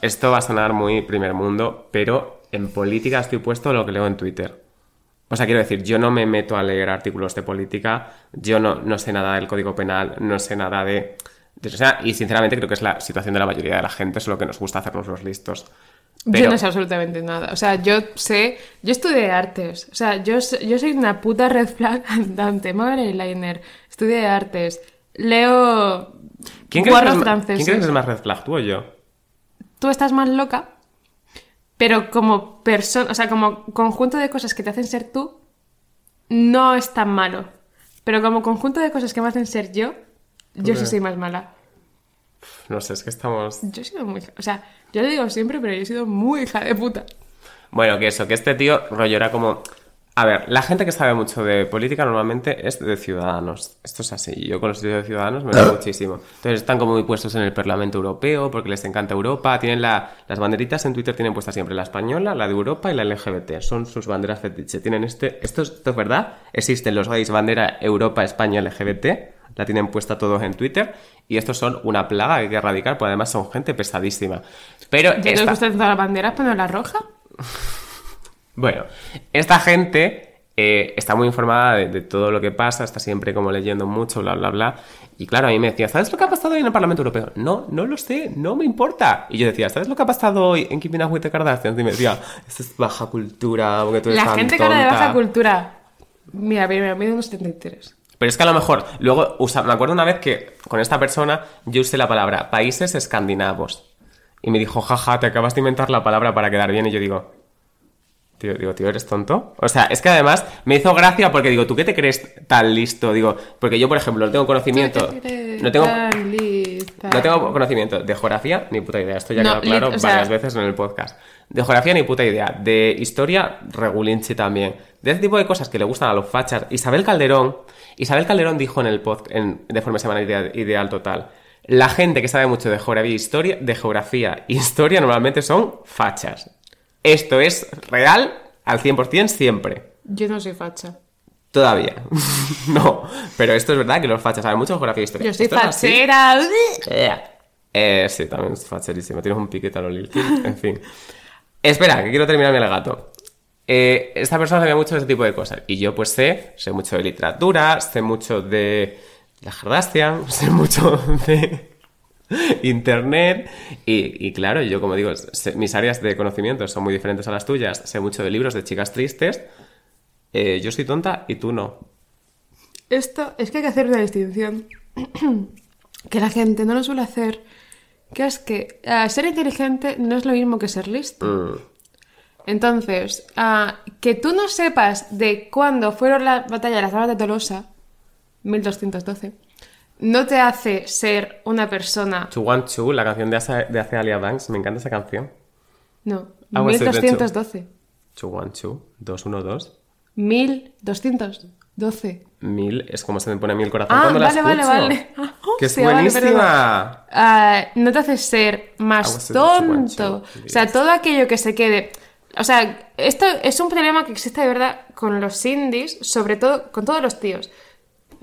D: Esto va a sonar muy primer mundo, pero en política estoy puesto lo que leo en Twitter. O sea, quiero decir, yo no me meto a leer artículos de política, yo no, no sé nada del código penal, no sé nada de, o sea, y sinceramente creo que es la situación de la mayoría de la gente, es lo que nos gusta hacernos los listos.
E: Yo no sé absolutamente nada. O sea, yo sé. Yo estudié artes. O sea, yo, yo soy una puta red flag andante. El eyeliner. Estudié artes. Leo.
D: ¿Quién
E: guarros franceses.
D: ¿Quién crees que es más red flag, tú o yo?
E: Tú estás más loca. Pero como persona. O sea, como conjunto de cosas que te hacen ser tú. No es tan malo. Pero como conjunto de cosas que me hacen ser yo. Yo sí soy más mala.
D: No sé, es que estamos...
E: Yo he sido muy. O sea, yo lo digo siempre, pero yo he sido muy hija de puta.
D: Bueno, que eso, que este tío rollo era como... A ver, la gente que sabe mucho de política normalmente es de ciudadanos. Esto es así. Yo con los estudios de ciudadanos me veo muchísimo. Entonces están como muy puestos en el Parlamento Europeo porque les encanta Europa. Tienen la- las banderitas en Twitter, tienen puesta siempre la española, la de Europa y la LGBT. Son sus banderas fetiche. Tienen este... Esto es, esto es verdad. Existen los gays bandera Europa, España, LGBT. La tienen puesta todos en Twitter. Y estos son una plaga que hay que erradicar, porque además son gente pesadísima. Pero
E: ¿Ya te
D: esta-
E: gustan todas las banderas, pero la roja?
D: Bueno, esta gente eh, está muy informada de, de todo lo que pasa, está siempre como leyendo mucho, bla, bla, bla. Y claro, a mí me decía, ¿sabes lo que ha pasado hoy en el Parlamento Europeo? No, no lo sé, no me importa. Y yo decía, ¿sabes lo que ha pasado hoy en Keeping Up with the Kardashians? Y me decía, esto es baja cultura, porque tú eres
E: La
D: tan
E: gente que habla de
D: tonta".
E: baja cultura. Mira, mira, mide unos 73.
D: Pero es que a lo mejor, luego, usa- me acuerdo una vez que con esta persona yo usé la palabra países escandinavos. Y me dijo, jaja, te acabas de inventar la palabra para quedar bien. Y yo digo, tío, digo, tío, ¿eres tonto? O sea, es que además me hizo gracia porque digo, ¿tú qué te crees tan listo? Digo, porque yo, por ejemplo, no tengo conocimiento. No tengo,
E: Tan lista.
D: no tengo conocimiento de geografía ni puta idea. Esto ya
E: No,
D: quedó claro
E: sea-
D: varias veces en el podcast. De geografía ni puta idea. De historia, regulinchi también. De ese tipo de cosas que le gustan a los fachas. Isabel Calderón. Isabel Calderón dijo en el podcast, de forma semanal ideal, ideal total. La gente que sabe mucho de geografía, e historia, de geografía e historia normalmente son fachas. Esto es real al 100% siempre.
E: Yo no soy facha.
D: Todavía. no. Pero esto es verdad que los fachas saben mucho de geografía e historia.
E: Yo soy fachera.
D: Eh, sí, también es facherísimo. Tienes un piquete a lo Lil. En fin. Espera, que quiero terminar mi alegato. Eh, esta persona sabía mucho de ese tipo de cosas. Y yo, pues sé, sé mucho de literatura, sé mucho de la Kardashian, sé mucho de internet. Y, y claro, yo, como digo, sé- mis áreas de conocimiento son muy diferentes a las tuyas. Sé mucho de libros de chicas tristes. Eh, yo soy tonta y tú no.
E: Esto es que hay que hacer una distinción que la gente no lo suele hacer, que es que ah, ser inteligente no es lo mismo que ser listo.
D: Mm.
E: Entonces, ah, que tú no sepas de cuándo fueron las batallas de las armas de Tolosa, 1212, no te hace ser una persona...
D: Chu Wan Chu, la canción de, Asa- de Alia Banks, me encanta esa canción.
E: No,
D: Ah, pues sí, de hecho.
E: 1212.
D: Chu Wan Chu, 212.
E: 1212.
D: Mil, es como se me pone a mí el corazón
E: Ah,
D: cuando la
E: vale, vale,
D: escucho.
E: vale. Ah,
D: ¡Que es
E: hostia, vale,
D: buenísima!
E: Ah, no te hace ser más
D: a
E: tonto. O sea, todo aquello que se quede. O sea, esto es un problema que existe de verdad con los indies, sobre todo con todos los tíos.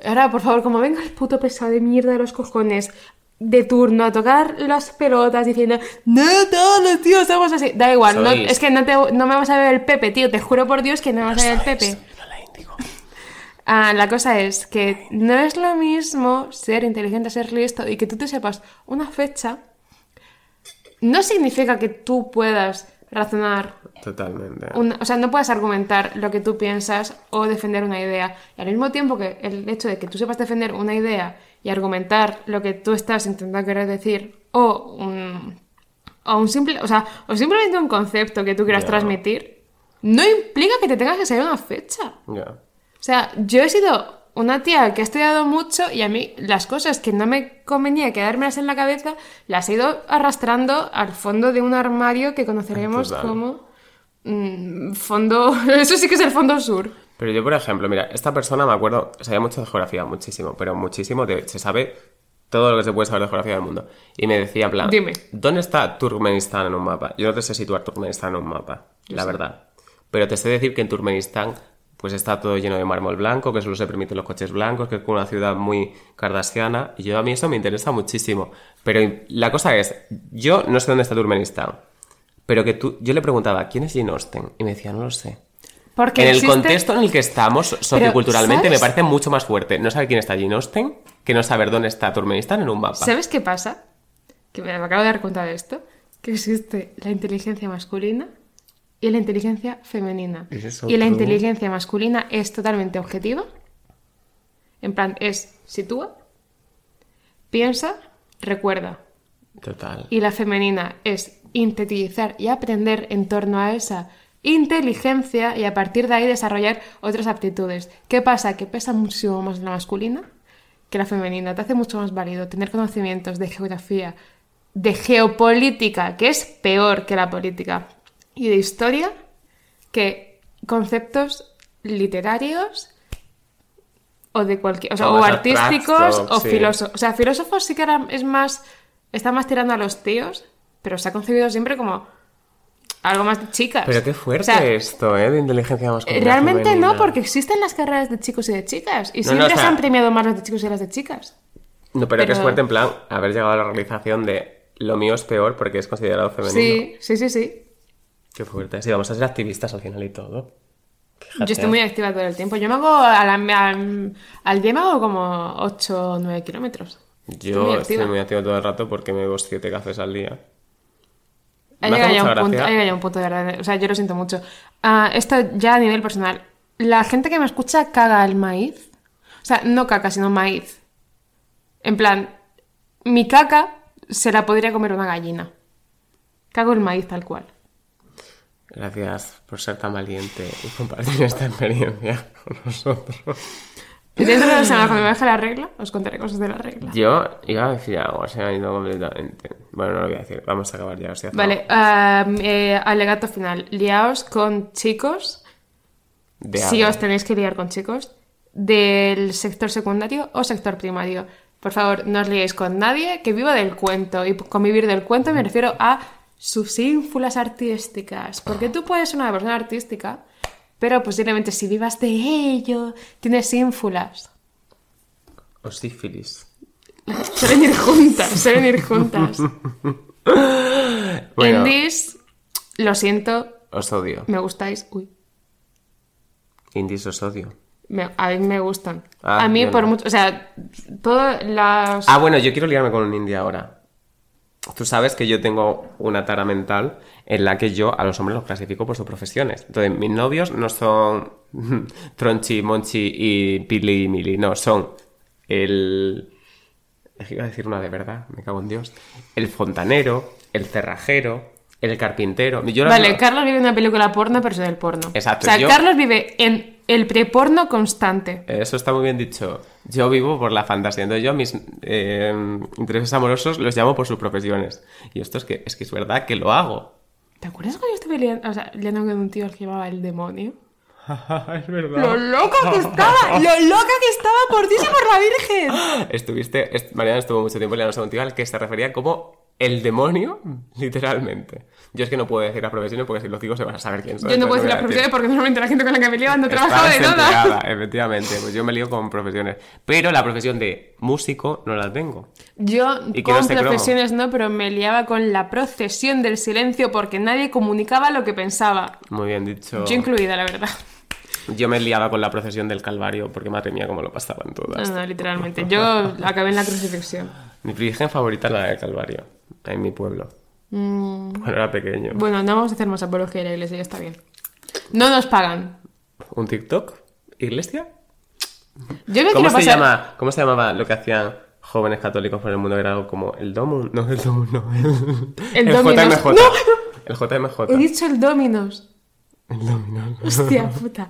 E: Ahora, por favor, como venga el puto pesado de mierda de los cojones de turno a tocar las pelotas diciendo no todos los tíos somos así da igual no, es que no, te, no me vas a ver el Pepe tío te juro por Dios que no me vas a ver el Pepe Ah, la cosa es que no es lo mismo ser inteligente, ser listo y que tú te sepas una fecha. No significa que tú puedas razonar,
D: Totalmente.
E: una- o sea, no puedas argumentar lo que tú piensas o defender una idea. Y al mismo tiempo que el hecho de que tú sepas defender una idea y argumentar lo que tú estás intentando querer decir o un, o un simple, o sea, o simplemente un concepto que tú quieras transmitir, no implica que te tengas que saber una fecha.
D: Ya.
E: O sea, yo he sido una tía que ha estudiado mucho y a mí las cosas que no me convenía quedármelas en la cabeza las he ido arrastrando al fondo de un armario que conoceremos
D: Total.
E: como mm, fondo... Eso sí que es el fondo sur.
D: Pero yo, por ejemplo, mira, esta persona me acuerdo, sabía mucho de geografía, muchísimo, pero muchísimo, de- se sabe todo lo que se puede saber de geografía del mundo. Y me decía, en plan,
E: Dime.
D: ¿dónde está Turkmenistán en un mapa? Yo no te sé situar Turkmenistán en un mapa, la verdad. Pero te sé decir que en Turkmenistán pues está todo lleno de mármol blanco, que solo se permiten los coches blancos, que es una ciudad muy cardasiana. Y yo a mí eso me interesa muchísimo. Pero la cosa es, yo no sé dónde está Turkmenistán. Pero que tú, yo le preguntaba, ¿quién es Jane Austen? Y me decía, no lo sé.
E: Porque
D: En el
E: existe-
D: contexto en el que estamos socioculturalmente me parece mucho más fuerte no saber quién está Jane Austen que no saber dónde está Turkmenistán en un mapa.
E: ¿Sabes qué pasa? Que me acabo de dar cuenta de esto. Que existe la inteligencia masculina y la inteligencia femenina.
D: Es
E: Y la inteligencia masculina es totalmente objetiva. En plan, es sitúa, piensa, recuerda.
D: Total.
E: Y la femenina es sintetizar y aprender en torno a esa inteligencia y a partir de ahí desarrollar otras aptitudes. ¿Qué pasa? Que pesa muchísimo más la masculina que la femenina. Te hace mucho más válido tener conocimientos de geografía, de geopolítica, que es peor que la política, y de historia que conceptos literarios o de cualquier o, sea,
D: O
E: artísticos o
D: sí.
E: filósofos. O sea, filósofos sí que ahora es más está más tirando a los tíos, pero se ha concebido siempre como algo más de chicas.
D: Pero qué fuerte
E: O sea,
D: esto, ¿eh? De inteligencia masculina.
E: Realmente
D: femenina.
E: no, porque existen las carreras de chicos y de chicas. Y
D: No,
E: siempre
D: no, o sea-
E: se han premiado más las de chicos y las de chicas.
D: No, pero, que
E: pero-
D: es fuerte en plan haber llegado a la realización de lo mío es peor porque es considerado femenino.
E: Sí, sí, sí, sí.
D: Qué fuerte. Sí, vamos a ser activistas al final y todo. Fíjate.
E: Yo estoy muy activa todo el tiempo. Yo me hago a la- al, al día me hago como 8 o 9 kilómetros. Estoy muy
D: Yo
E: activa.
D: estoy muy activo todo el rato porque me bebo siete cafés al día.
E: Ha
D: Me hace
E: llegado, ya
D: mucha
E: un punto,
D: gracia.
E: ha llegado ya un punto de verdad. O sea, yo lo siento mucho. Ah, esto ya a nivel personal. La gente que me escucha caga el maíz. O sea, no caca, sino maíz. En plan, mi caca se la podría comer una gallina. Cago el maíz tal cual.
D: Gracias por ser tan valiente y compartir esta experiencia con nosotros.
E: Dentro de la semana, cuando me deje la regla, os contaré cosas de la regla.
D: Yo iba a decir algo, se me ha ido completamente. Bueno, no lo voy a decir, vamos a acabar ya. os he
E: Vale, ah, eh, alegato final. Liaos con chicos,
D: De
E: si os tenéis que liar con chicos, del sector secundario o sector primario. Por favor, no os liéis con nadie que viva del cuento. Y con vivir del cuento me refiero a sus ínfulas artísticas. Porque tú puedes ser una persona artística, pero posiblemente si vivas de ello, tienes ínfulas.
D: O sífilis.
E: Suelen ir juntas, suelen ir juntas.
D: Bueno.
E: Indies, lo siento,
D: Os odio.
E: me gustáis. Uy.
D: Indies os odio.
E: Me- a mí me gustan.
D: Ah,
E: a mí por
D: no.
E: mucho, o sea, todas las
D: Ah, bueno, yo quiero liarme con un indie ahora. Tú sabes que yo tengo una tara mental en la que yo a los hombres los clasifico por sus profesiones. Entonces, mis novios no son Tronchi, Monchi y Pili y Mili, no, son el... es que Iba a decir una de verdad, me cago en Dios. El fontanero, el cerrajero, el carpintero. Yo
E: Vale, Carlos vive en una película porno, pero es del porno.
D: Exacto,
E: O sea,
D: yo-
E: Carlos vive en el preporno constante.
D: Eso está muy bien dicho. Yo vivo por la fantasía. Entonces yo a mis eh, intereses amorosos los llamo por sus profesiones. Y esto es que es que es verdad que lo hago.
E: ¿Te acuerdas cuando yo estuve liando, o sea, liando con un tío al que llamaba el demonio?
D: es
E: ¡Lo
D: verdad.
E: loca que estaba! ¡Lo loca que estaba por Dios y por la Virgen!
D: Estuviste, est- Mariana estuvo mucho tiempo liándose con un tío al que se refería como el demonio, literalmente. Yo es que no puedo decir las profesiones porque si los digo se van a saber quién soy.
E: Yo no puedo decir las profesiones porque normalmente la gente con la que me lío no
D: Estaba
E: trabaja de nada.
D: efectivamente. Pues yo me lío con profesiones. Pero la profesión de músico no la tengo.
E: Yo
D: Y
E: con
D: no cromo.
E: profesiones no, pero me liaba con la procesión del silencio porque nadie comunicaba lo que pensaba.
D: Muy bien dicho.
E: Yo incluida, la verdad.
D: Yo me liaba con la procesión del Calvario porque madre mía cómo lo pasaban todas.
E: No, no, literalmente. Yo acabé en la crucifixión.
D: Mi virgen favorita es la del Calvario, en mi pueblo. Cuando era pequeño.
E: Mm. Bueno, no vamos a hacer más apología de la iglesia, ya está bien. No nos pagan.
D: ¿Un TikTok? ¿Iglesia?
E: Yo me
D: ¿Cómo se,
E: pasar...
D: llama, ¿Cómo se llamaba lo que hacían jóvenes católicos por el mundo? Era algo como el Domun. No, el Domun, no. El,
E: El Dominos.
D: JMJ.
E: ¡No!
D: El JMJ.
E: He dicho el Dominos.
D: El Dominos.
E: Hostia puta.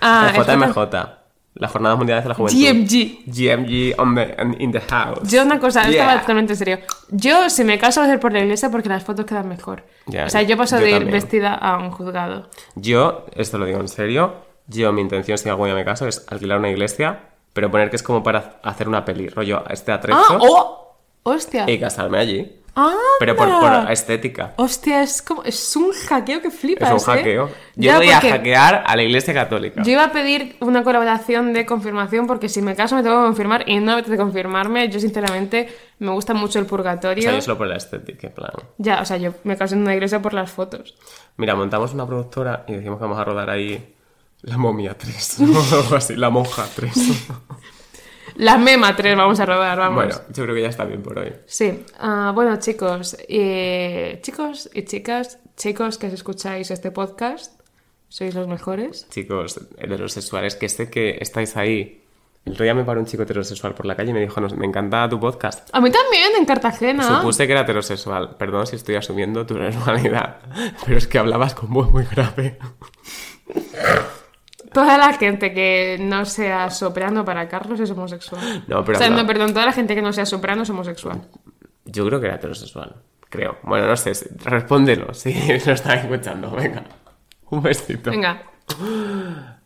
E: Ah,
D: el JMJ. La Jornada Mundial de la Juventud.
E: GMG.
D: GMG on the, in the house.
E: Yo una cosa,
D: Yeah.
E: estaba totalmente en serio. Yo, si me caso, va a ser por la iglesia porque las fotos quedan mejor.
D: Ya,
E: o sea, yo paso
D: yo
E: de ir
D: también.
E: vestida a un juzgado.
D: Yo, esto lo digo en serio, yo mi intención si algún día me caso es alquilar una iglesia, pero poner que es como para hacer una peli, rollo este atrezo
E: ¡Ah! ¡Oh! ¡Hostia!
D: y casarme allí.
E: ¡Ah!
D: Pero por, por estética.
E: Hostia, es como... Es un hackeo que
D: Es
E: flipas,
D: un
E: ¿eh?
D: hackeo. Yo
E: Ya,
D: voy a hackear a la iglesia católica.
E: Yo iba a pedir una colaboración de confirmación porque si me caso me tengo que confirmar y no me apetece confirmarme. Yo, sinceramente, me gusta mucho el
D: O
E: purgatorio.
D: sea, yo solo por la estética, en plan.
E: Ya, o sea, yo me caso en una iglesia por las fotos.
D: Mira, montamos una productora y decimos que vamos a rodar ahí La momia 3 o algo así, La monja 3.
E: La mema 3 vamos a rodar, vamos.
D: bueno, yo creo que ya está bien por hoy.
E: Sí, ah, bueno chicos, eh, chicos y chicas, chicos que escucháis este podcast, sois los mejores.
D: Chicos heterosexuales, que sé que estáis ahí. El otro día me paró un chico heterosexual por la calle y me dijo, "No, me encanta tu podcast.
E: A mí también, en Cartagena.
D: Supuse que era heterosexual. Perdón si estoy asumiendo tu normalidad. Pero es que hablabas con voz muy grave.
E: Toda la gente que no sea soprano para Carlos es homosexual.
D: No, pero
E: O sea, no, perdón, toda la gente que no sea soprano es homosexual.
D: Yo creo que era heterosexual. Creo. Bueno, no sé. Respóndelo si lo están escuchando. Venga. Un besito.
E: Venga.